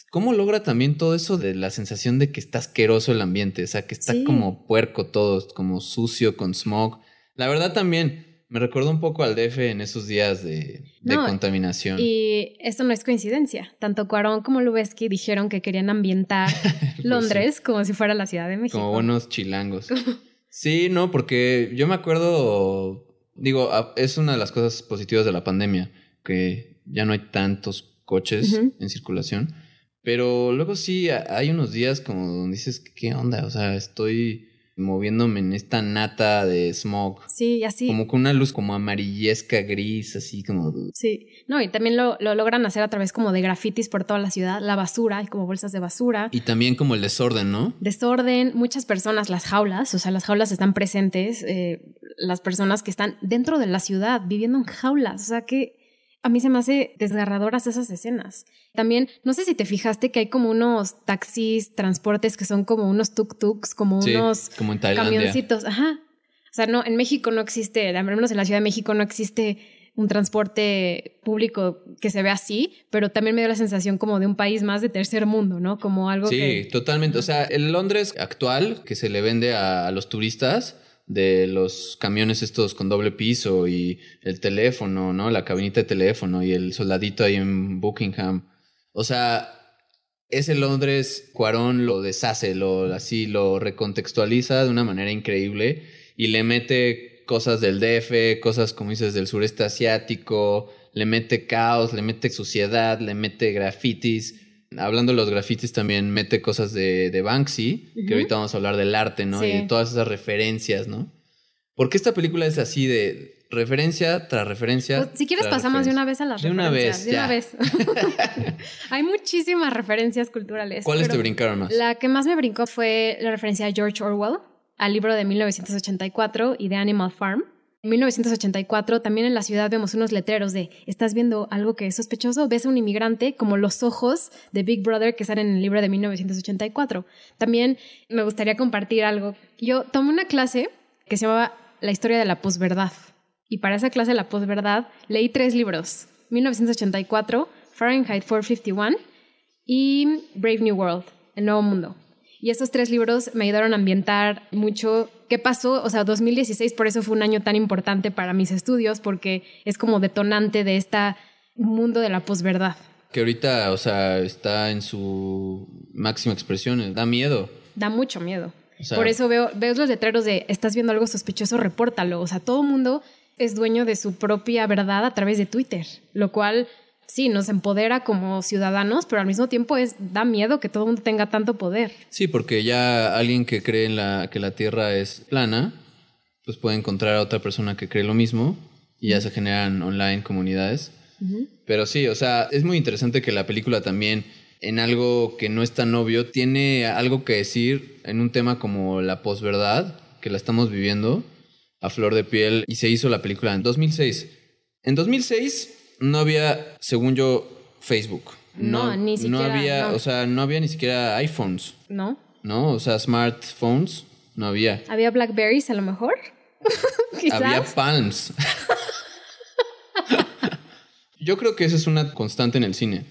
¿Cómo logra también todo eso de la sensación de que está asqueroso el ambiente? O sea, que está como puerco todo, como sucio, con smog. La verdad también me recuerda un poco al DF en esos días de, contaminación. Y esto no es coincidencia. Tanto Cuarón como Lubeski dijeron que querían ambientar [LAUGHS] pues Londres como si fuera la Ciudad de México. Como buenos chilangos. [LAUGHS] Sí, no, porque yo me acuerdo, digo, es una de las cosas positivas de la pandemia, que ya no hay tantos coches en circulación, pero luego sí hay unos días como donde dices, ¿qué onda? O sea, estoy moviéndome en esta nata de smog. Sí, así. Como con una luz como amarillesca, gris, así como... Sí, no, y también lo, lo logran hacer a través como de grafitis por toda la ciudad, la basura, hay como bolsas de basura. Y también como el desorden, ¿no? Desorden, muchas personas, las jaulas, o sea, las jaulas están presentes, eh, las personas que están dentro de la ciudad, viviendo en jaulas, o sea que a mí se me hace desgarradoras esas escenas. También, no sé si te fijaste que hay como unos taxis, transportes que son como unos tuk-tuks, como unos como camioncitos. Ajá. O sea, no, en México no existe, al menos en la Ciudad de México no existe un transporte público que se ve así, pero también me dio la sensación como de un país más de tercer mundo, ¿no? Como algo sí, totalmente. O sea, el Londres actual que se le vende a los turistas de los camiones estos con doble piso y el teléfono, ¿no? La cabinita de teléfono y el soldadito ahí en Buckingham. O sea, ese Londres, Cuarón lo deshace, lo así, lo recontextualiza de una manera increíble y le mete cosas del DF, cosas como dices del sureste asiático, le mete caos, le mete suciedad, le mete grafitis hablando de los grafitis, también mete cosas de, Banksy, que ahorita vamos a hablar del arte, ¿no? Y todas esas referencias, ¿no? ¿Por qué esta película es así de referencia tras referencia? Pues, si quieres pasamos de una vez a las de referencias. de una vez, [LAUGHS] Hay muchísimas referencias culturales. ¿Cuáles te brincaron más? La que más me brincó fue la referencia a George Orwell, al libro de 1984 y de Animal Farm. En 1984 también en la ciudad vemos unos letreros de ¿estás viendo algo que es sospechoso? Ves a un inmigrante como los ojos de Big Brother que salen en el libro de 1984. También me gustaría compartir algo. Yo tomé una clase que se llamaba La historia de la posverdad. Y para esa clase de la posverdad leí tres libros. 1984, Fahrenheit 451 y Brave New World, El Nuevo Mundo. Y esos tres libros me ayudaron a ambientar mucho qué pasó. O sea, 2016 por eso fue un año tan importante para mis estudios, porque es como detonante de este mundo de la posverdad. Que ahorita, o sea, está en su máxima expresión. Da miedo. Da mucho miedo. por eso veo, veo los letreros de estás viendo algo sospechoso, repórtalo. O sea, todo el mundo es dueño de su propia verdad a través de Twitter, lo cual sí, nos empodera como ciudadanos, pero al mismo tiempo es da miedo que todo el mundo tenga tanto poder. Sí, porque ya alguien que cree en la, que la Tierra es plana, pues puede encontrar a otra persona que cree lo mismo y ya se generan online comunidades. Pero sí, o sea, es muy interesante que la película también, en algo que no es tan obvio, tiene algo que decir en un tema como la posverdad, que la estamos viviendo a flor de piel, y se hizo la película en 2006. En 2006 no había, según yo, Facebook. No, ni siquiera, No había, no. o sea, no había ni siquiera iPhones, ¿No? ¿no? O sea, smartphones no había. ¿Había Blackberries a lo mejor? [LAUGHS] Quizás. Había Palms. Yo creo que esa es una constante en el cine.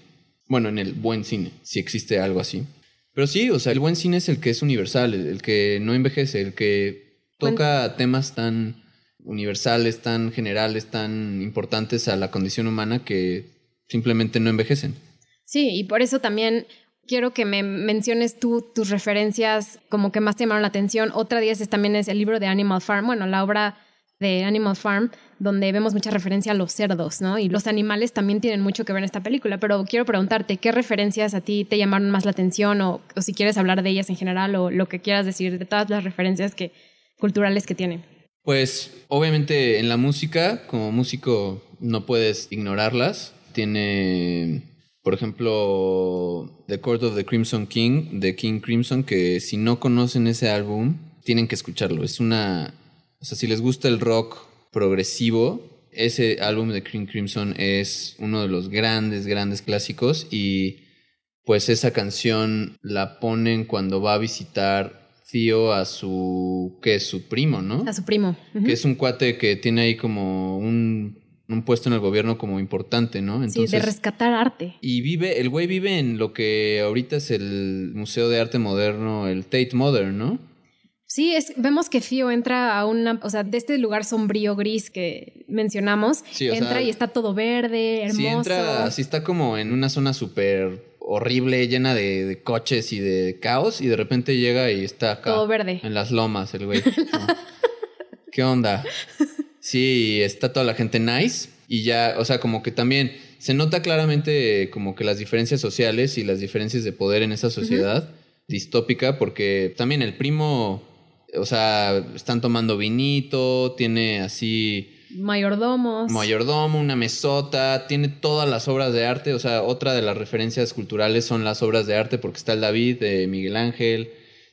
Bueno, en el buen cine, si existe algo así. Pero sí, o sea, el buen cine es el que es universal, el, el que no envejece, el que toca temas tan universales, tan generales, tan importantes a la condición humana que simplemente no envejecen. Sí, y por eso también quiero que me menciones tú tus referencias como que más te llamaron la atención. Otra de ellas también es el libro de Animal Farm, bueno, la obra de Animal Farm, donde vemos mucha referencia a los cerdos, ¿no? Y los animales también tienen mucho que ver en esta película, pero quiero preguntarte, ¿qué referencias a ti te llamaron más la atención o, o si quieres hablar de ellas en general o lo que quieras decir de todas las referencias que, culturales que tienen? Pues obviamente en la música, como músico no puedes ignorarlas. Tiene, por ejemplo, The Court of the Crimson King, de King Crimson, que si no conocen ese álbum, tienen que escucharlo. Es una, o sea, si les gusta el rock progresivo, ese álbum de King Crimson es uno de los grandes, grandes clásicos y pues esa canción la ponen cuando va a visitar Theo a su, que es su primo, ¿no? A su primo. Que es un cuate que tiene ahí como un, un puesto en el gobierno como importante, ¿no? sí, de rescatar arte. y vive, el güey vive en lo que ahorita es el Museo de Arte Moderno, el Tate Modern, ¿no? Sí, es, vemos que Fio entra a una, o sea, de este lugar sombrío gris que mencionamos, Sí, entra sea, y está todo verde, hermoso. Sí, entra, así está como en una zona súper horrible, llena de, de coches y de caos, y de repente llega y está acá. Todo verde. En las lomas, el güey. [LAUGHS] ¿Qué onda? Sí, está toda la gente nice, y ya, o sea, como que también se nota claramente como que las diferencias sociales y las diferencias de poder en esa sociedad distópica, porque también el primo, o sea, están tomando vinito, tiene así Mayordomos. mayordomo, una mesota, tiene todas las obras de arte, o sea, otra de las referencias culturales son las obras de arte porque está el David de Miguel Ángel,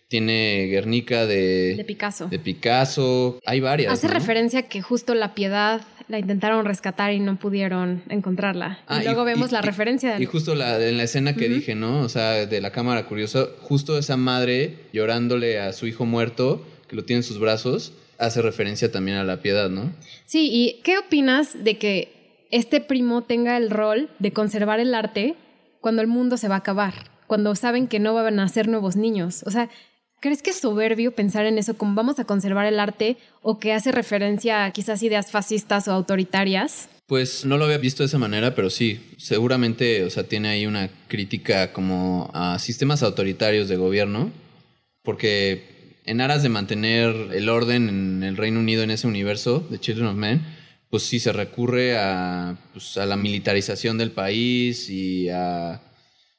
tiene Guernica de, de Picasso. de Picasso, hay varias. Hace ¿no? referencia que justo la piedad la intentaron rescatar y no pudieron encontrarla. Ah, y luego vemos y- la referencia Y justo la, en la escena que dije, ¿no? O sea, de la cámara curiosa, justo esa madre llorándole a su hijo muerto, que lo tiene en sus brazos, hace referencia también a la piedad, ¿no? Sí, ¿y qué opinas de que este primo tenga el rol de conservar el arte cuando el mundo se va a acabar? Cuando saben que no van a nacer nuevos niños. O sea, ¿crees que es soberbio pensar en eso como vamos a conservar el arte o que hace referencia a quizás ideas fascistas o autoritarias? Pues no lo había visto de esa manera, pero sí, seguramente, o sea, tiene ahí una crítica como a sistemas autoritarios de gobierno, porque en aras de mantener el orden en el Reino Unido en ese universo de Children of Men, pues sí se recurre a, pues, a la militarización del país y a,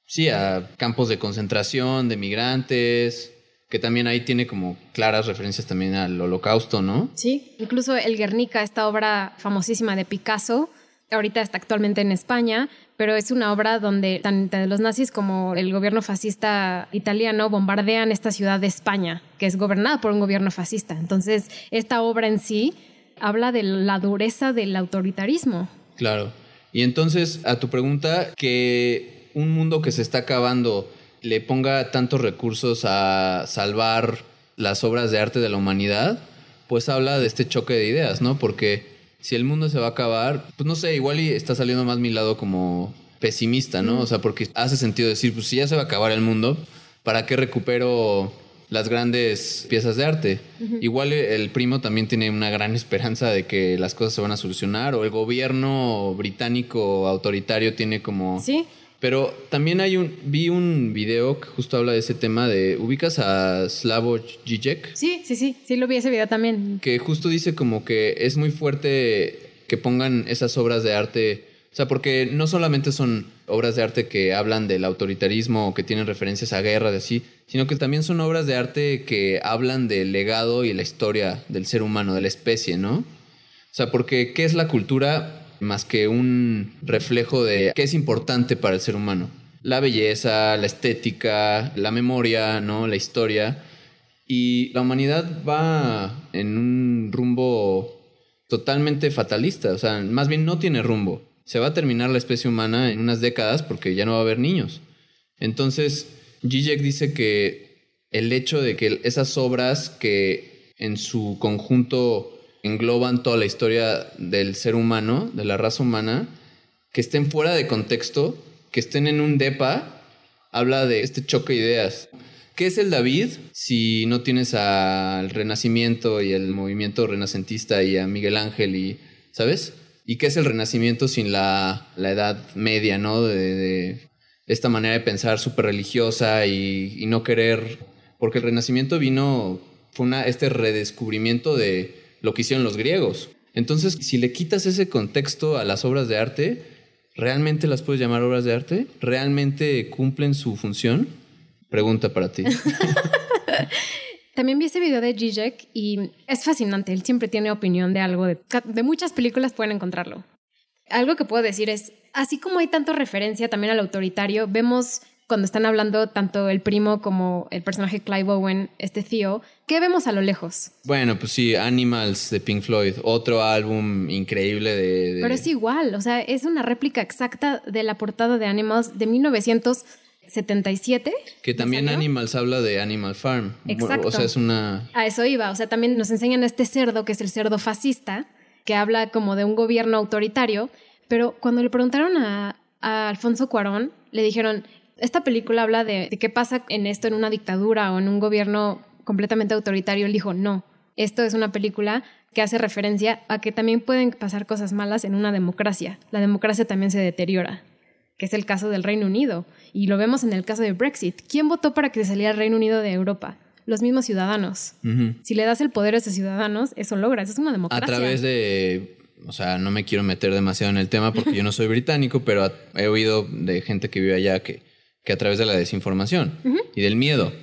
sí, a campos de concentración de migrantes, que también ahí tiene como claras referencias también al holocausto, ¿no? Sí. Incluso el Guernica, esta obra famosísima de Picasso, ahorita está actualmente en España, pero es una obra donde tanto los nazis como el gobierno fascista italiano bombardean esta ciudad de España, que es gobernada por un gobierno fascista. Entonces, esta obra en sí habla de la dureza del autoritarismo. Claro. Y entonces, a tu pregunta, que un mundo que se está acabando le ponga tantos recursos a salvar las obras de arte de la humanidad, pues habla de este choque de ideas, ¿no? Porque si el mundo se va a acabar, pues no sé, igual y está saliendo más mi lado como pesimista, ¿no? O sea, porque hace sentido decir, pues si ya se va a acabar el mundo, ¿para qué recupero las grandes piezas de arte? Igual el primo también tiene una gran esperanza de que las cosas se van a solucionar, o el gobierno británico autoritario tiene como... ¿Sí? Pero también hay un, vi un video que justo habla de ese tema de, ¿ubicas a Slavoj Žižek? Sí, sí, sí, sí lo vi ese video también. que justo dice como que es muy fuerte que pongan esas obras de arte O sea, porque no solamente son obras de arte que hablan del autoritarismo o que tienen referencias a guerra de así, sino que también son obras de arte que hablan del legado y la historia del ser humano, de la especie, ¿no? O sea, porque ¿qué es la cultura más que un reflejo de qué es importante para el ser humano? La belleza, la estética, la memoria, ¿no? La historia. Y la humanidad va en un rumbo totalmente fatalista, o sea, más bien no tiene rumbo. Se va a terminar la especie humana en unas décadas porque ya no va a haber niños. Entonces, Zizek dice que el hecho de que esas obras que en su conjunto engloban toda la historia del ser humano, de la raza humana, que estén fuera de contexto, que estén en un DEPA, habla de este choque de ideas. ¿Qué es el David si no tienes al Renacimiento y el movimiento renacentista y a Miguel Ángel y, ¿sabes? ¿Y qué es el Renacimiento sin la, Edad Media, ¿no? De, esta manera de pensar súper religiosa y, no querer... Porque el Renacimiento vino, fue una, este redescubrimiento de lo que hicieron los griegos. Entonces, si le quitas ese contexto a las obras de arte, ¿realmente las puedes llamar obras de arte? ¿Realmente cumplen su función? Pregunta para ti. [LAUGHS] También vi ese video de Zizek y es fascinante. Él siempre tiene opinión de algo. De, de, muchas películas pueden encontrarlo. Algo que puedo decir es, así como hay tanto referencia también al autoritario, vemos cuando están hablando tanto el primo como el personaje Clive Owen, este tío, ¿qué vemos a lo lejos? Bueno, pues sí, Animals de Pink Floyd, otro álbum increíble de... Pero es igual, o sea, es una réplica exacta de la portada de Animals de 1900. 77. Que también Animals habla de Animal Farm. Exacto. O sea, es una... A eso iba. O sea, también nos enseñan a este cerdo, que es el cerdo fascista, que habla como de un gobierno autoritario. Pero cuando le preguntaron a, Alfonso Cuarón, le dijeron, esta película habla de, de, qué pasa en esto en una dictadura o en un gobierno completamente autoritario. Él dijo, no, esto es una película que hace referencia a que también pueden pasar cosas malas en una democracia. La democracia también se deteriora que es el caso del Reino Unido. Y lo vemos en el caso de Brexit. ¿Quién votó para que se saliera el Reino Unido de Europa? Los mismos ciudadanos. Si le das el poder a esos ciudadanos, eso logras. Es una democracia. A través de. O sea, no me quiero meter demasiado en el tema porque yo no soy británico, pero he oído de gente que vive allá que, que a través de la desinformación y del miedo.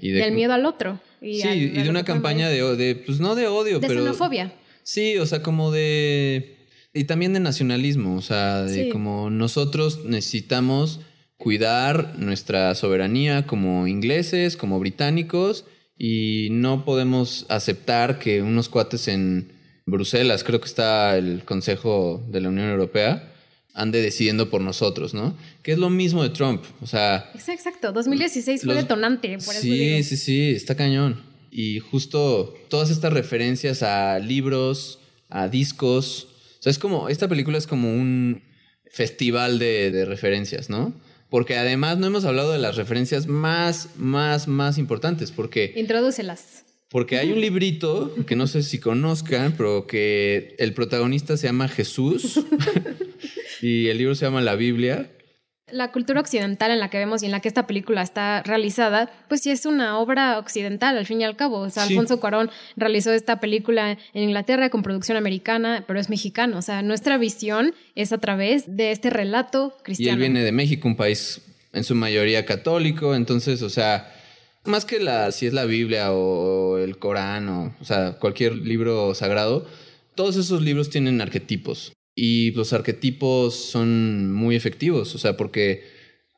y del miedo al otro. sí, y de una campaña de, de, pues no de odio, de pero... De xenofobia. Sí, o sea, como de y también de nacionalismo, o sea, de como nosotros necesitamos cuidar nuestra soberanía como ingleses, como británicos, y no podemos aceptar que unos cuates en Bruselas, creo que está el Consejo de la Unión Europea, ande decidiendo por nosotros, ¿no? Que es lo mismo de Trump, o sea... Exacto, 2016 fue detonante. Por sí, sí, sí, está cañón. Y justo todas estas referencias a libros, a discos, o sea, es como, esta película es como un festival de, referencias, ¿no? Porque además no hemos hablado de las referencias más, más, más importantes, porque... Introdúcelas. Porque hay un [LAUGHS] librito que no sé si conozcan, pero que el protagonista se llama Jesús [LAUGHS] y el libro se llama La Biblia la cultura occidental en la que vemos y en la que esta película está realizada, pues sí es una obra occidental al fin y al cabo. O sea, Alfonso Cuarón realizó esta película en Inglaterra con producción americana, pero es mexicano. O sea, nuestra visión es a través de este relato cristiano. Y él viene de México, un país en su mayoría católico, entonces, o sea, más que la, si es la Biblia o el Corán o, o sea, cualquier libro sagrado, todos esos libros tienen arquetipos. Y los arquetipos son muy efectivos, o sea, porque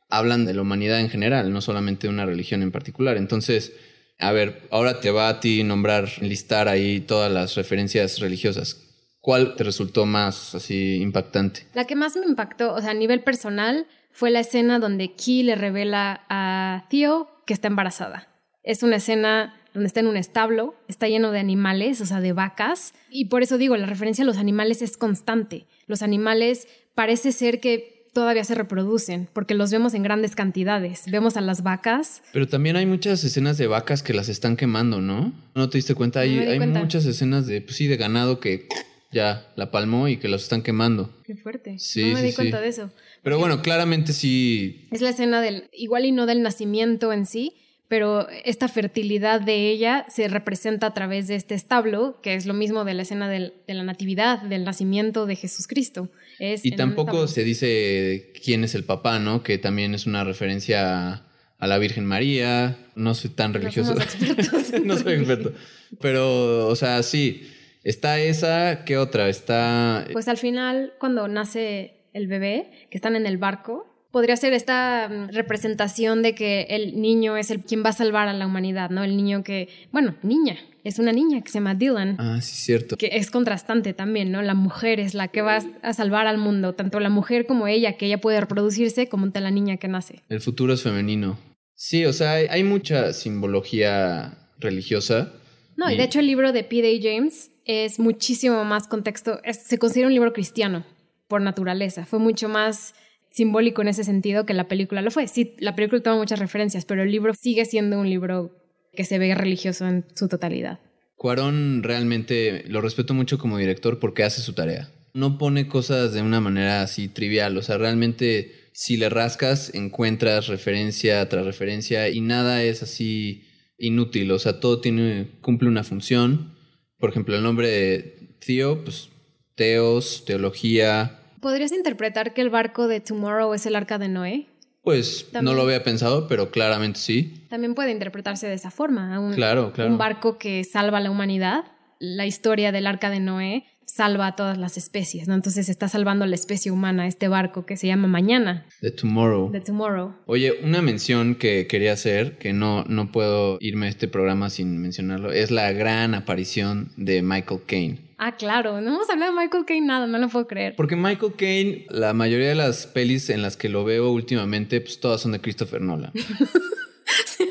hablan de la humanidad en general, no solamente de una religión en particular. Entonces, a ver, ahora te va a ti nombrar, listar ahí todas las referencias religiosas. ¿Cuál te resultó más así impactante? La que más me impactó, o sea, a nivel personal, fue la escena donde Key le revela a Theo que está embarazada. Es una escena donde está en un establo, está lleno de animales, o sea, de vacas, y por eso digo, la referencia a los animales es constante. Los animales parece ser que todavía se reproducen, porque los vemos en grandes cantidades. Vemos a las vacas. Pero también hay muchas escenas de vacas que las están quemando, ¿no? ¿No te diste cuenta? Hay, hay muchas escenas de, pues sí, de ganado que ya la palmó y que los están quemando. Qué fuerte. Sí, no me di cuenta de eso. Pero bueno, claramente sí. Es la escena del, igual y no del nacimiento en sí, pero esta fertilidad de ella se representa a través de este establo, que es lo mismo de la escena del- de la natividad, del nacimiento de Jesucristo. Es Y tampoco se dice quién es el papá, ¿no? Que también es una referencia a, a la Virgen María. No soy tan [LAUGHS] No religioso. expertos. no soy experto. Pero, o sea, sí. Está esa, ¿qué otra? Está. Pues al final, cuando nace el bebé, que están en el barco, podría ser esta mm, representación de que el niño es el quien va a salvar a la humanidad, ¿no? El niño que, bueno, niña, es una niña que se llama Dylan. Ah, sí, cierto. que es contrastante también, ¿no? La mujer es la que va a salvar al mundo, tanto la mujer como ella, que ella puede reproducirse, como la niña que nace. El futuro es femenino. Sí, o sea, hay, hay mucha simbología religiosa. No, y Y- de hecho el libro de P.D. James es muchísimo más contexto, es- se considera un libro cristiano por naturaleza, fue mucho más simbólico en ese sentido que la película lo fue. Sí, la película toma muchas referencias, pero el libro sigue siendo un libro que se ve religioso en su totalidad. Cuarón realmente lo respeto mucho como director porque hace su tarea. No pone cosas de una manera así trivial, o sea, realmente si le rascas encuentras referencia tras referencia y nada es así inútil, o sea, todo tiene cumple una función. Por ejemplo, el nombre de Theo, pues teos, teología, ¿Podrías interpretar que el barco de Tomorrow es el arca de Noé? pues También. no lo había pensado, pero claramente sí. También puede interpretarse de esa forma. Un, Claro, claro. un barco que salva a la humanidad. La historia del arca de Noé salva a todas las especies, ¿no? Entonces está salvando a la especie humana, este barco que se llama Mañana, The Tomorrow. de Tomorrow. Oye, una mención que quería hacer, que no, no puedo irme a este programa sin mencionarlo, es la gran aparición de Michael Caine. Ah, claro, no hemos hablado de Michael Caine nada, no lo puedo creer. Porque Michael Caine, la mayoría de las pelis en las que lo veo últimamente, pues todas son de Christopher Nolan. [LAUGHS]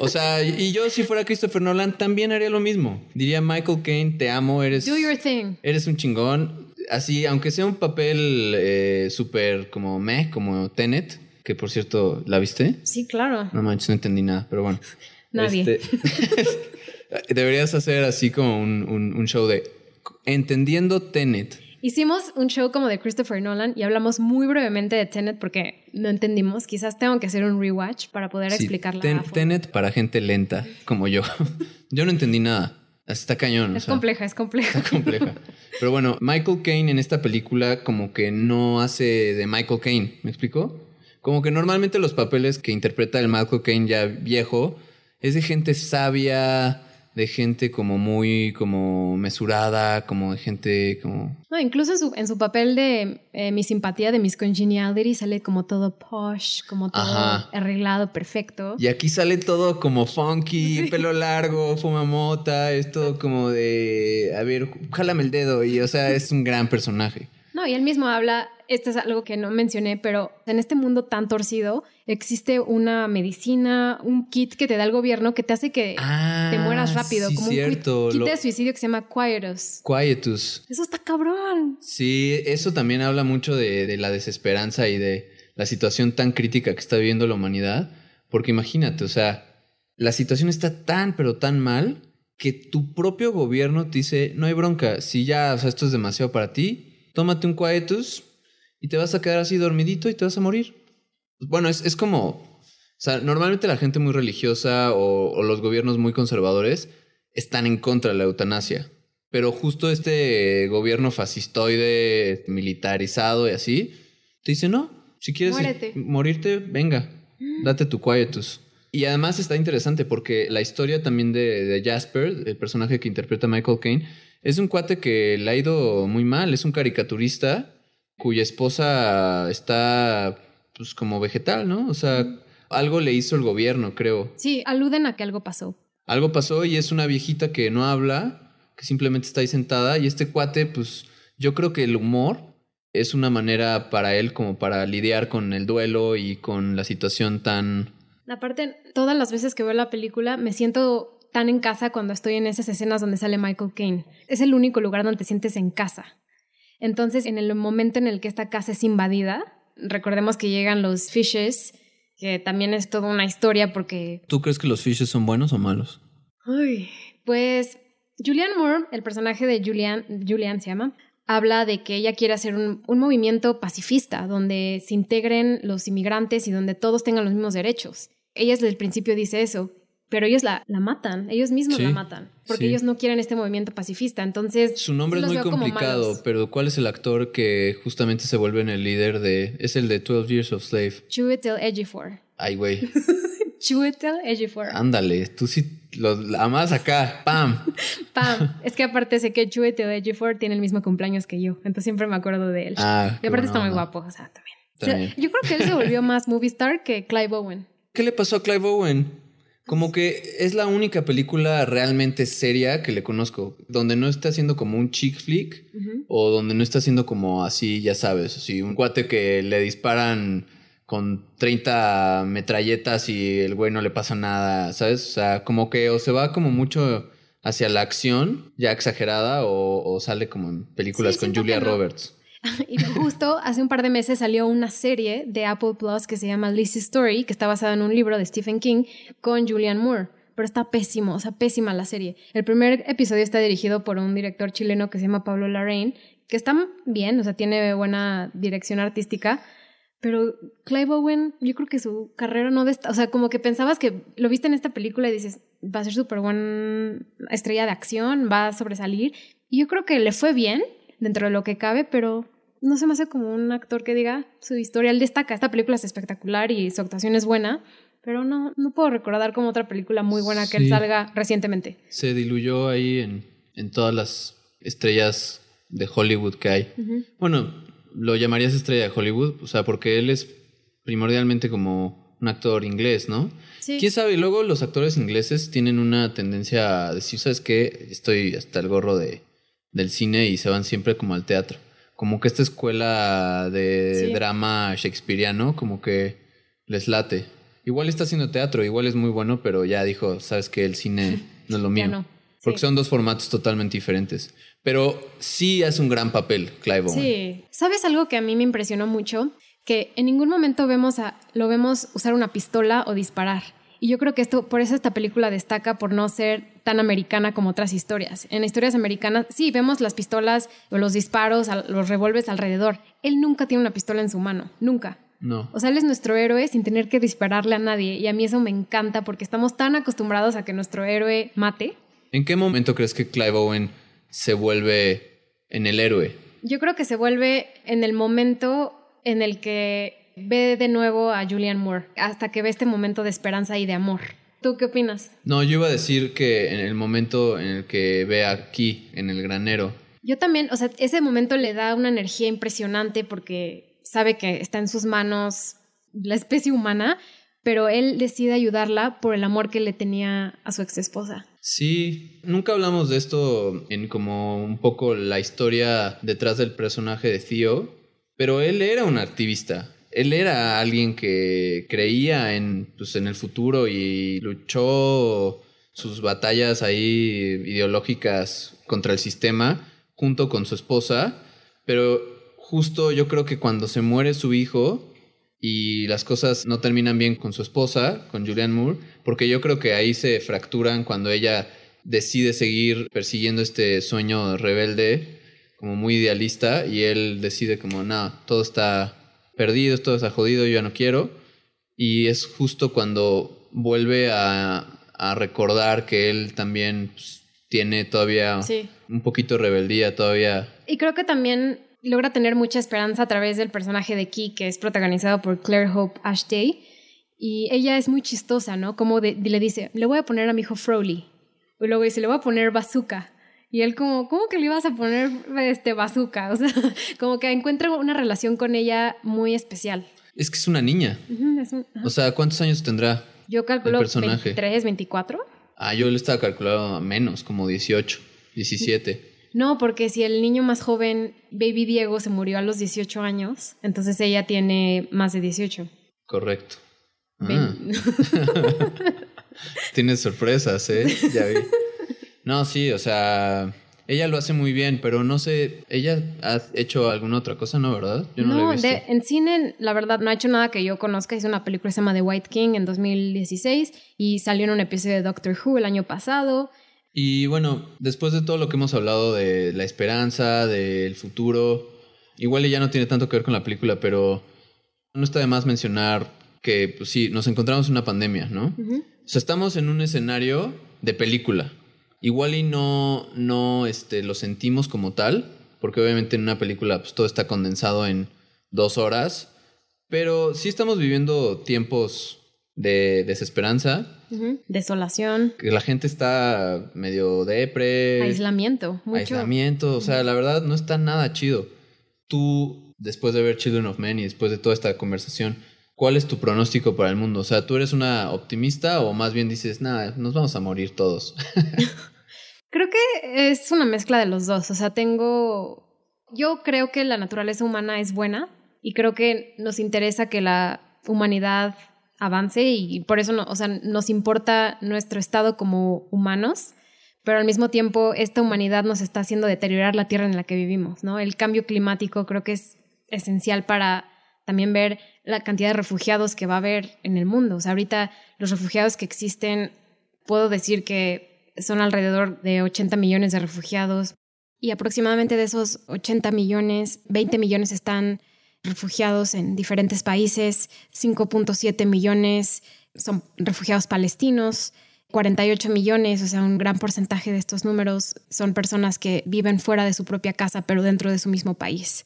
O sea, y yo si fuera Christopher Nolan también haría lo mismo. Diría Michael Caine, te amo, eres, Do your thing. eres un chingón. Así, aunque sea un papel eh, súper como meh, como Tenet, que por cierto, ¿la viste? Sí, claro. No manches, no entendí nada, pero bueno. Nadie. Este, [LAUGHS] deberías hacer así como un, un- un show de Entendiendo Tenet. Hicimos un show como de Christopher Nolan y hablamos muy brevemente de Tenet porque no entendimos. Quizás tengo que hacer un rewatch para poder Sí, explicarla. Ten-. Tenet para gente lenta, como yo. [LAUGHS] yo no entendí nada. Está cañón. o Es sea, compleja, es compleja. Está compleja. [LAUGHS] Pero bueno, Michael Caine en esta película como que no hace de Michael Caine. ¿Me explico? Como que normalmente los papeles que interpreta el Michael Caine ya viejo es de gente sabia, de gente como muy como mesurada, como de gente como No, incluso en su, en su papel de eh, mi simpatía, de Miss Congeniality, sale como todo posh, como todo Ajá. arreglado, perfecto. Y aquí sale todo como funky, pelo largo, fuma mota, es todo como de, a ver, jálame el dedo y o sea, es un gran personaje. No, y él mismo habla, esto es algo que no mencioné, pero en este mundo tan torcido existe una medicina, un kit que te da el gobierno que te hace que Ah, te mueras rápido, sí, como un cierto. kit, kit Lo- de suicidio que se llama Quietus. Quietus. Eso está cabrón. Sí, eso también habla mucho de, de la desesperanza y de la situación tan crítica que está viviendo la humanidad. Porque imagínate, o sea, la situación está tan, pero tan mal que tu propio gobierno te dice, no hay bronca, si ya, o sea, esto es demasiado para ti, tómate un quietus y te vas a quedar así dormidito y te vas a morir. Bueno, es, es como, o sea, normalmente la gente muy religiosa o, o los gobiernos muy conservadores están en contra de la eutanasia. Pero justo este gobierno fascistoide, militarizado y así, te dice, no, si quieres Muérete. morirte, venga, date tu quietus. Y además está interesante porque la historia también de, de Jasper, el personaje que interpreta Michael Caine, es un cuate que le ha ido muy mal, es un caricaturista cuya esposa está pues como vegetal, ¿no? O sea, algo le hizo el gobierno, creo. Sí, aluden a que algo pasó. Algo pasó y es una viejita que no habla, que simplemente está ahí sentada y este cuate, pues yo creo que el humor es una manera para él como para lidiar con el duelo y con la situación tan... Aparte, todas las veces que veo la película me siento tan en casa cuando estoy en esas escenas donde sale Michael Caine. Es el único lugar donde te sientes en casa. Entonces, en el momento en el que esta casa es invadida, recordemos que llegan los fishes, que también es toda una historia porque, ¿Tú crees que los fishes son buenos o malos? Uy, pues Julianne Moore, el personaje de Julianne, Julianne se llama, habla de que ella quiere hacer un, un movimiento pacifista, donde se integren los inmigrantes y donde todos tengan los mismos derechos. Ella desde el principio dice eso. Pero ellos la, la matan, ellos mismos Sí, la matan, porque sí. ellos no quieren este movimiento pacifista. Entonces, Su nombre es muy complicado, pero ¿cuál es el actor que justamente se vuelve en el líder de... Es el de 12 Years of Slave. Chiwetel Ejiofor. Ay, güey. [LAUGHS] Chiwetel Ejiofor. Ándale, tú sí lo amas acá. ¡Pam! [LAUGHS] Pam. Es que aparte sé que Chiwetel Ejiofor tiene el mismo cumpleaños que yo, entonces siempre me acuerdo de él. Ah, y aparte está muy guapo, o sea, también. También. O sea, yo creo que él se volvió más movie star que Clive Owen. ¿Qué le pasó a Clive Owen? Como que es la única película realmente seria que le conozco, donde no está haciendo como un chick flick o donde no está haciendo como así, ya sabes, así un cuate que le disparan con 30 metralletas y el güey no le pasa nada, ¿sabes? O sea, como que o se va como mucho hacia la acción ya exagerada o, o sale como en películas Sí, con Julia no. Roberts. [LAUGHS] Y justo hace un par de meses salió una serie de Apple Plus que se llama Lizzie's Story, que está basada en un libro de Stephen King con Julianne Moore. Pero está pésimo, o sea, pésima la serie. El primer episodio está dirigido por un director chileno que se llama Pablo Larraín, que está bien, o sea, tiene buena dirección artística. Pero Clive Owen, yo creo que su carrera no desta, o sea, como que pensabas que lo viste en esta película y dices, va a ser súper buena estrella de acción, va a sobresalir. Y yo creo que le fue bien dentro de lo que cabe, pero no se me hace como un actor que diga su historial destaca. Esta película es espectacular y su actuación es buena, pero no, no puedo recordar como otra película muy buena que él salga recientemente. Se diluyó ahí en, en todas las estrellas de Hollywood que hay. Bueno, lo llamarías estrella de Hollywood, o sea, porque él es primordialmente como un actor inglés, ¿no? Sí. ¿Quién sabe? Y luego los actores ingleses tienen una tendencia a decir, ¿sabes qué? Estoy hasta el gorro de, del cine y se van siempre como al teatro. Como que esta escuela de Sí. drama shakespeariano, como que les late. Igual está haciendo teatro, igual es muy bueno, pero ya dijo, ¿sabes qué? El cine [LAUGHS] no es lo mío. No. Porque Sí. son dos formatos totalmente diferentes. Pero sí hace un gran papel, Clive Owen. Sí. ¿Sabes algo que a mí me impresionó mucho? Que en ningún momento vemos a, lo vemos usar una pistola o disparar. Y yo creo que esto, por eso esta película destaca por no ser tan americana como otras historias. En historias americanas, sí, vemos las pistolas o los disparos, los revólveres alrededor. Él nunca tiene una pistola en su mano, nunca. No. O sea, él es nuestro héroe sin tener que dispararle a nadie. Y a mí eso me encanta porque estamos tan acostumbrados a que nuestro héroe mate. ¿En qué momento crees que Clive Owen se vuelve en el héroe? Yo creo que se vuelve en el momento en el que ve de nuevo a Julianne Moore, hasta que ve este momento de esperanza y de amor. ¿Tú qué opinas? No, yo iba a decir que en el momento en el que ve aquí, en el granero, Yo también, o sea, ese momento le da una energía impresionante porque sabe que está en sus manos la especie humana, pero él decide ayudarla por el amor que le tenía a su ex esposa. Sí, nunca hablamos de esto en como un poco la historia detrás del personaje de Theo, pero él era un activista. Él era alguien que creía en, pues, en el futuro y luchó sus batallas ahí ideológicas contra el sistema junto con su esposa, pero justo yo creo que cuando se muere su hijo y las cosas no terminan bien con su esposa, con Julianne Moore, porque yo creo que ahí se fracturan cuando ella decide seguir persiguiendo este sueño rebelde, como muy idealista, y él decide como, no, todo está perdido, todo está jodido, yo ya no quiero. Y es justo cuando vuelve a, a recordar que él también pues, tiene todavía Sí. un poquito de rebeldía, todavía Y creo que también logra tener mucha esperanza a través del personaje de Key, que es protagonizado por Claire Hope Ashday. Y ella es muy chistosa, ¿no? Como de- le dice, le voy a poner a mi hijo Frowley. Y luego dice, le voy a poner Bazooka. Y él como, ¿cómo que le ibas a poner este Bazooka? [LAUGHS] O sea, como que encuentra una relación con ella muy especial. Es que es una niña. Es un-. O sea, ¿cuántos años tendrá? Yo calculo el personaje. 23, 24. Ah, yo le estaba calculando menos, como 18, 17. No, porque si el niño más joven, Baby Diego, se murió a los 18 años, entonces ella tiene más de 18. Correcto. Ah, [LAUGHS] tienes sorpresas, ¿eh? Ya vi. [LAUGHS] No, sí, o sea, ella lo hace muy bien, pero no sé, ¿ella ha hecho alguna otra cosa, no, verdad? Yo no, no, la he visto. de- en cine, la verdad, no ha hecho nada que yo conozca. Hizo una película que se llama The White King en 2016 y salió en un episodio de Doctor Who el año pasado. Y bueno, después de todo lo que hemos hablado de la esperanza, del futuro, igual ya no tiene tanto que ver con la película, pero no está de más mencionar que, pues sí, nos encontramos en una pandemia, ¿no? O sea, estamos en un escenario de película. Igual y no, no este, lo sentimos como tal, porque obviamente en una película pues, todo está condensado en dos horas, pero sí estamos viviendo tiempos de desesperanza. Desolación. Que la gente está medio depre. Aislamiento. Mucho. Aislamiento. O sea, la verdad no está nada chido. Tú, después de ver Children of Men y después de toda esta conversación, ¿cuál es tu pronóstico para el mundo? O sea, ¿tú eres una optimista o más bien dices, nada, nos vamos a morir todos? [LAUGHS] creo que es una mezcla de los dos. O sea, tengo. Yo creo que la naturaleza humana es buena y creo que nos interesa que la humanidad avance y por eso no, o sea, nos importa nuestro estado como humanos, pero al mismo tiempo esta humanidad nos está haciendo deteriorar la tierra en la que vivimos, ¿no? El cambio climático creo que es esencial para también ver la cantidad de refugiados que va a haber en el mundo. O sea, ahorita los refugiados que existen, puedo decir que son alrededor de 80 millones de refugiados y aproximadamente de esos 80 millones, 20 millones están refugiados en diferentes países, 5.7 millones son refugiados palestinos, 48 millones, o sea, un gran porcentaje de estos números son personas que viven fuera de su propia casa, pero dentro de su mismo país.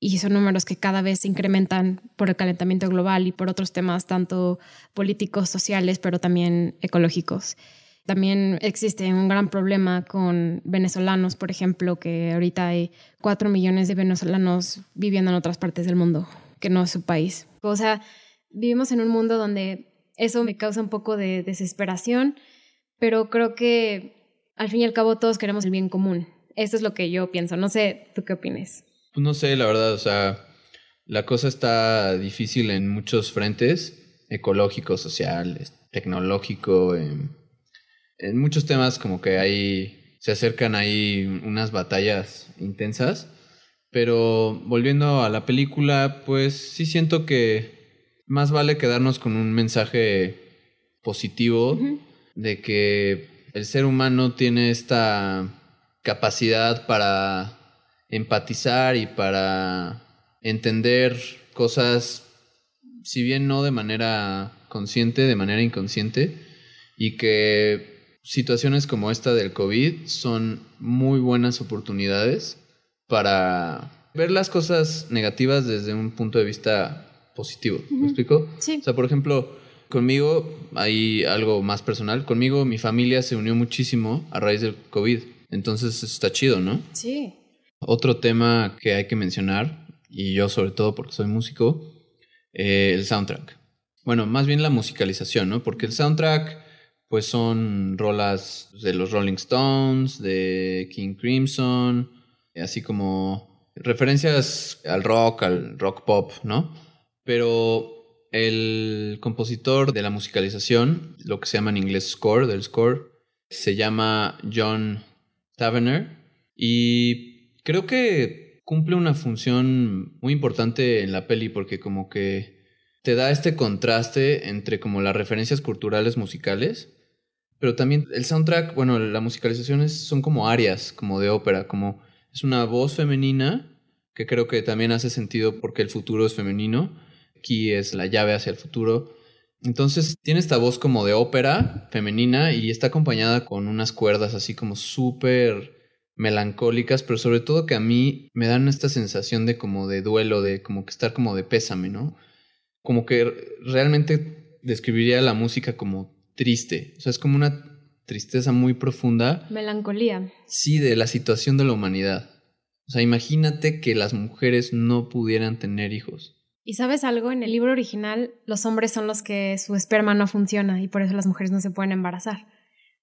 Y son números que cada vez se incrementan por el calentamiento global y por otros temas tanto políticos, sociales, pero también ecológicos. También existe un gran problema con venezolanos, por ejemplo, que ahorita hay cuatro millones de venezolanos viviendo en otras partes del mundo, que no es su país. O sea, vivimos en un mundo donde eso me causa un poco de desesperación, pero creo que al fin y al cabo todos queremos el bien común. Eso es lo que yo pienso. No sé, ¿tú qué opinas? Pues no sé, la verdad, o sea, la cosa está difícil en muchos frentes, ecológico, social, tecnológico. Eh en muchos temas como que ahí se acercan ahí unas batallas intensas. Pero volviendo a la película, pues sí siento que más vale quedarnos con un mensaje positivo de que el ser humano tiene esta capacidad para empatizar y para entender cosas, si bien no de manera consciente, de manera inconsciente, y que situaciones como esta del COVID son muy buenas oportunidades para ver las cosas negativas desde un punto de vista positivo. ¿Me explico? Sí. O sea, por ejemplo, conmigo hay algo más personal. Conmigo mi familia se unió muchísimo a raíz del COVID. Entonces está chido, ¿no? Sí. Otro tema que hay que mencionar, y yo sobre todo porque soy músico, eh, el soundtrack. Bueno, más bien la musicalización, ¿no? Porque el soundtrack pues son rolas de los Rolling Stones, de King Crimson, así como referencias al rock, al rock pop, ¿no? Pero el compositor de la musicalización, lo que se llama en inglés score, del score, se llama John Tavener y creo que cumple una función muy importante en la peli porque como que te da este contraste entre como las referencias culturales musicales pero también el soundtrack, bueno, la musicalización son como arias, como de ópera, como es una voz femenina que creo que también hace sentido porque el futuro es femenino. Aquí es la llave hacia el futuro. Entonces tiene esta voz como de ópera femenina y está acompañada con unas cuerdas así como súper melancólicas, pero sobre todo que a mí me dan esta sensación de como de duelo, de como que estar como de pésame, ¿no? Como que realmente describiría la música como triste. O sea, es como una tristeza muy profunda. Melancolía. Sí, de la situación de la humanidad. O sea, imagínate que las mujeres no pudieran tener hijos. Y sabes algo, en el libro original los hombres son los que su esperma no funciona y por eso las mujeres no se pueden embarazar.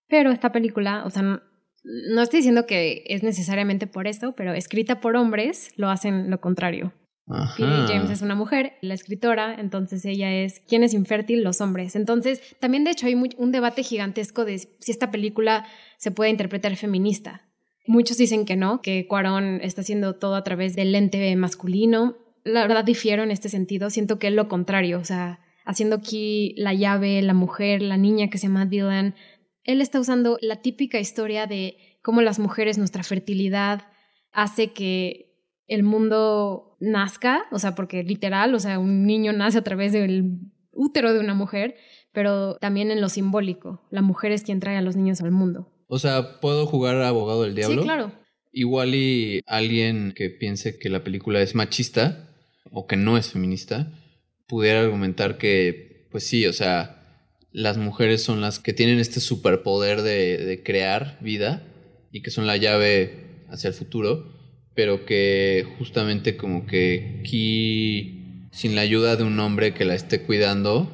Pero esta película, o sea, no, estoy diciendo que es necesariamente por eso, pero escrita por hombres lo hacen lo contrario. James es una mujer, la escritora, entonces ella es ¿quién es infértil? Los hombres. Entonces, también de hecho hay un debate gigantesco de si esta película se puede interpretar feminista. Muchos dicen que no, que Cuarón está haciendo todo a través del lente masculino. La verdad difiero en este sentido, siento que es lo contrario, o sea, haciendo aquí la llave, la mujer, la niña que se llama Dylan, él está usando la típica historia de cómo las mujeres, nuestra fertilidad hace que el mundo nazca, o sea, porque literal, o sea, un niño nace a través del útero de una mujer, pero también en lo simbólico. La mujer es quien trae a los niños al mundo. O sea, ¿puedo jugar a abogado del diablo? Sí, claro. Igual y alguien que piense que la película es machista o que no es feminista, pudiera argumentar que, pues sí, o sea, las mujeres son las que tienen este superpoder de, de crear vida y que son la llave hacia el futuro, pero que justamente como que aquí, sin la ayuda de un hombre que la esté cuidando,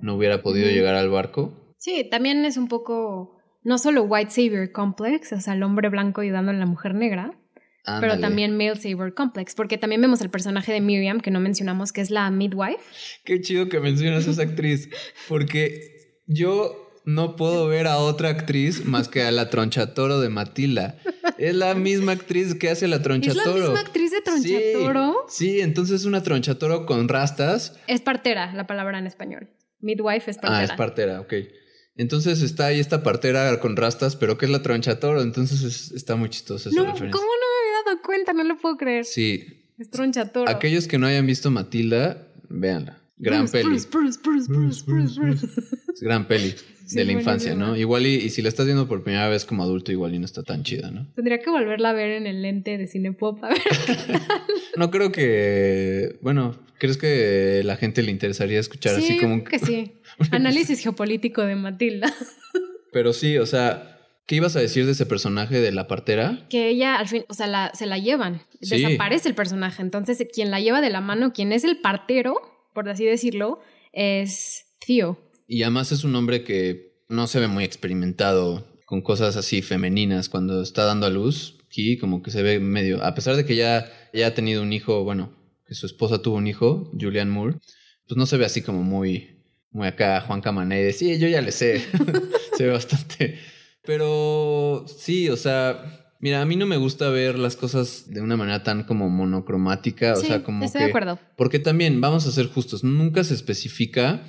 no hubiera podido llegar al barco. Sí, también es un poco, no solo white savior complex, o sea, el hombre blanco ayudando a la mujer negra, pero también male savior complex, porque también vemos el personaje de Miriam, que no mencionamos, que es la midwife. Qué chido que mencionas a esa actriz, porque yo no puedo ver a otra actriz más que a la Tronchatoro de Matilda. Es la misma actriz que hace la ¿Es Tronchatoro. la misma actriz de Tronchatoro? Sí, sí, entonces es una Tronchatoro con rastas. Es partera, la palabra en español. Midwife es partera. Ah, es partera, ok. Entonces está ahí esta partera con rastas, pero que es la Tronchatoro, entonces es- está muy chistosa esa No, ¿cómo no me referencia. había dado cuenta? No lo puedo creer. Sí, Es Tronchatoro. aquellos que no hayan visto Matilda, véanla. Gran Bruce, peli. Bruce. Es gran peli Sí, de la infancia, ¿no? Igual y, y si la estás viendo por primera vez como adulto, igual y no está tan chida, ¿no? Tendría que volverla a ver en el lente de Cinepop. A ver. [LAUGHS] No creo que, bueno, ¿crees que la gente le interesaría escuchar sí, así como que sí. [LAUGHS] Análisis geopolítico de Matilda. [LAUGHS] Pero sí, o sea, ¿qué ibas a decir de ese personaje de la partera? Que ella al fin, o sea, la- se la llevan. Sí. Desaparece el personaje. Entonces, quien la lleva de la mano, quien es el partero, por así decirlo, es Theo. Y además es un hombre que no se ve muy experimentado con cosas así femeninas cuando está dando a luz. Aquí como que se ve medio, a pesar de que ya, ya ha tenido un hijo, bueno, que su esposa tuvo un hijo, Julian Moore, pues no se ve así como muy, muy acá Juan Camané de, sí, yo ya le sé. [LAUGHS] se ve bastante. Pero sí, o sea, mira, a mí no me gusta ver las cosas de una manera tan como monocromática, o sea, como estoy que... de acuerdo. Porque también, vamos a ser justos, nunca se especifica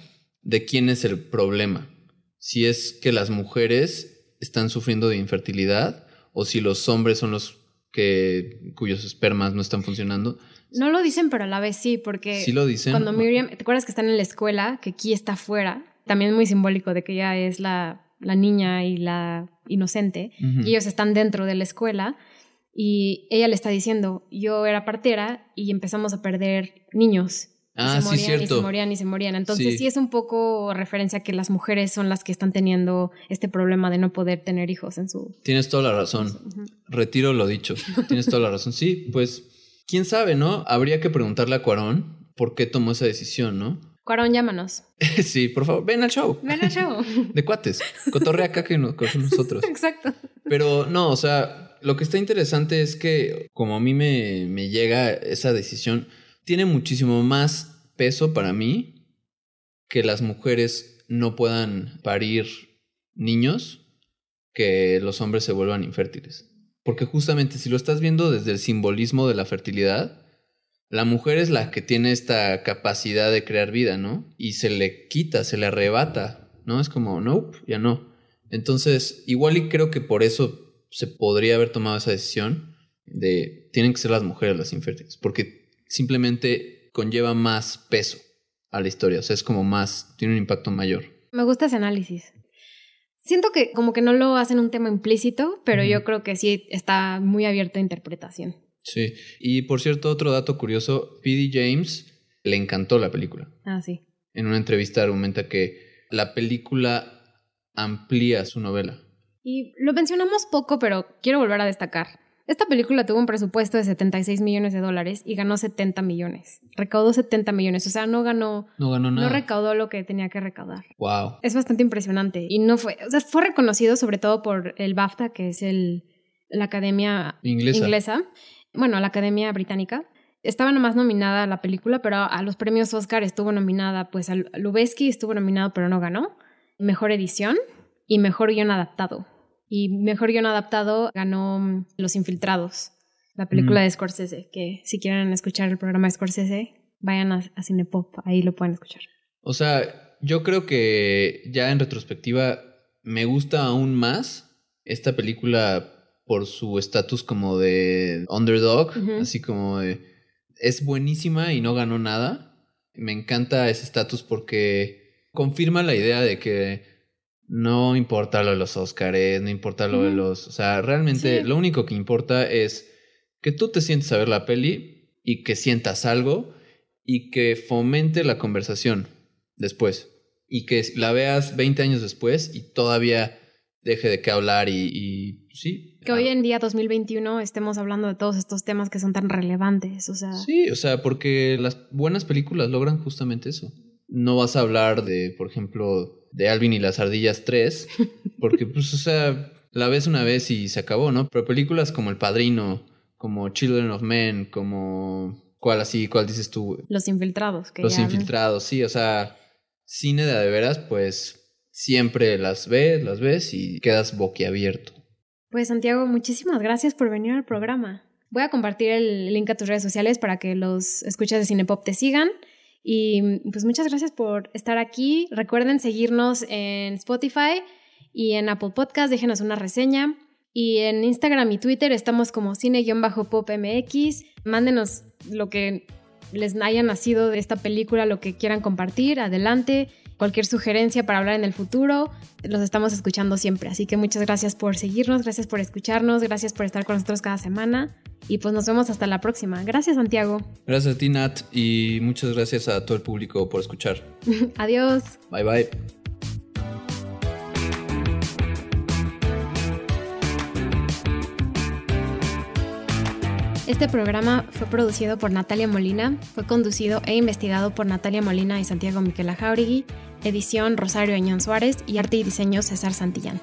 de quién es el problema. Si es que las mujeres están sufriendo de infertilidad o si los hombres son los que cuyos espermas no están funcionando. No lo dicen, pero a la vez sí, porque Sí lo dicen. cuando Miriam, ¿te acuerdas que están en la escuela? Que Key está afuera. También es muy simbólico de que ella es la, la niña y la inocente. Y ellos están dentro de la escuela y ella le está diciendo, yo era partera y empezamos a perder niños. Y Ah, se sí, morían, Y cierto. se morían y se morían. Entonces Sí. sí. es un poco referencia a que las mujeres son las que están teniendo este problema de no poder tener hijos en su... Tienes toda la razón. Retiro lo dicho. Tienes toda la razón. Sí, pues, quién sabe, ¿no? Habría que preguntarle a Cuarón por qué tomó esa decisión, ¿no? Cuarón, llámanos. [LAUGHS] sí, por favor, ven al show. Ven al show. De cuates. Cotorrea acá que no- con nosotros. Exacto. Pero no, o sea, lo que está interesante es que como a mí me, me llega esa decisión, tiene muchísimo más peso para mí que las mujeres no puedan parir niños que los hombres se vuelvan infértiles. Porque justamente si lo estás viendo desde el simbolismo de la fertilidad, la mujer es la que tiene esta capacidad de crear vida, ¿no? Y se le quita, se le arrebata, ¿no? Es como, nope, ya no. Entonces, igual y creo que por eso se podría haber tomado esa decisión de tienen que ser las mujeres las infértiles, porque simplemente conlleva más peso a la historia, o sea, es como más, tiene un impacto mayor. Me gusta ese análisis. Siento que como que no lo hacen un tema implícito, pero yo creo que sí está muy abierto a interpretación. Sí, y por cierto, otro dato curioso, P.D. James le encantó la película. Ah, sí. En una entrevista argumenta que la película amplía su novela. Y lo mencionamos poco, pero quiero volver a destacar. Esta película tuvo un presupuesto de 76 millones de dólares y ganó 70 millones. Recaudó 70 millones, o sea, no ganó, No ganó nada. no recaudó lo que tenía que recaudar. wow. Es bastante impresionante y no fue, o sea, fue reconocido sobre todo por el BAFTA, que es el, la Academia Inglesa. inglesa, bueno, la Academia Británica. Estaba nomás nominada a la película, pero a los premios Oscar estuvo nominada, pues a Lubeski estuvo nominado, pero no ganó. Mejor edición y mejor guion adaptado. Y mejor guion adaptado ganó mm, Los Infiltrados, la película Mm. de Scorsese, que si quieren escuchar el programa de Scorsese, vayan a, a Cinepop, ahí lo pueden escuchar. O sea, yo creo que ya en retrospectiva me gusta aún más esta película por su estatus como de underdog, así como de es buenísima y no ganó nada. Me encanta ese estatus porque confirma la idea de que no importa lo de los Oscars, no importa lo de los... O sea, realmente lo único que importa es que tú te sientes a ver la peli y que sientas algo y que fomente la conversación después. Y que la veas 20 años después y todavía deje de qué hablar y, sí. Que hoy en día, 2021, estemos hablando de todos estos temas que son tan relevantes, o sea... Sí, o sea, porque las buenas películas logran justamente eso. No vas a hablar de, por ejemplo, de Alvin y las ardillas 3, [LAUGHS] porque, pues, o sea, la ves una vez y se acabó, ¿no? Pero películas como El Padrino, como Children of Men, como... ¿Cuál así? ¿Cuál dices tú? Los infiltrados. Que Los infiltrados, sí, o sea, cine de, de veras, pues siempre las ves, las ves y quedas boquiabierto. Pues Santiago, muchísimas gracias por venir al programa. Voy a compartir el link a tus redes sociales para que los escuchas de Cinepop te sigan. Y pues muchas gracias por estar aquí. Recuerden seguirnos en Spotify y en Apple Podcast. Déjenos una reseña. Y en Instagram y Twitter estamos como cine-popmx. Mándenos lo que les haya nacido de esta película, lo que quieran compartir. Adelante cualquier sugerencia para hablar en el futuro, los estamos escuchando siempre. Así que muchas gracias por seguirnos, gracias por escucharnos, gracias por estar con nosotros cada semana y pues nos vemos hasta la próxima. Gracias Santiago. Gracias a ti Nat y muchas gracias a todo el público por escuchar. [LAUGHS] Adiós. Bye bye. Este programa fue producido por Natalia Molina, fue conducido e investigado por Natalia Molina y Santiago Miquela Jauregui, edición Rosario Añón Suárez y arte y diseño César Santillán.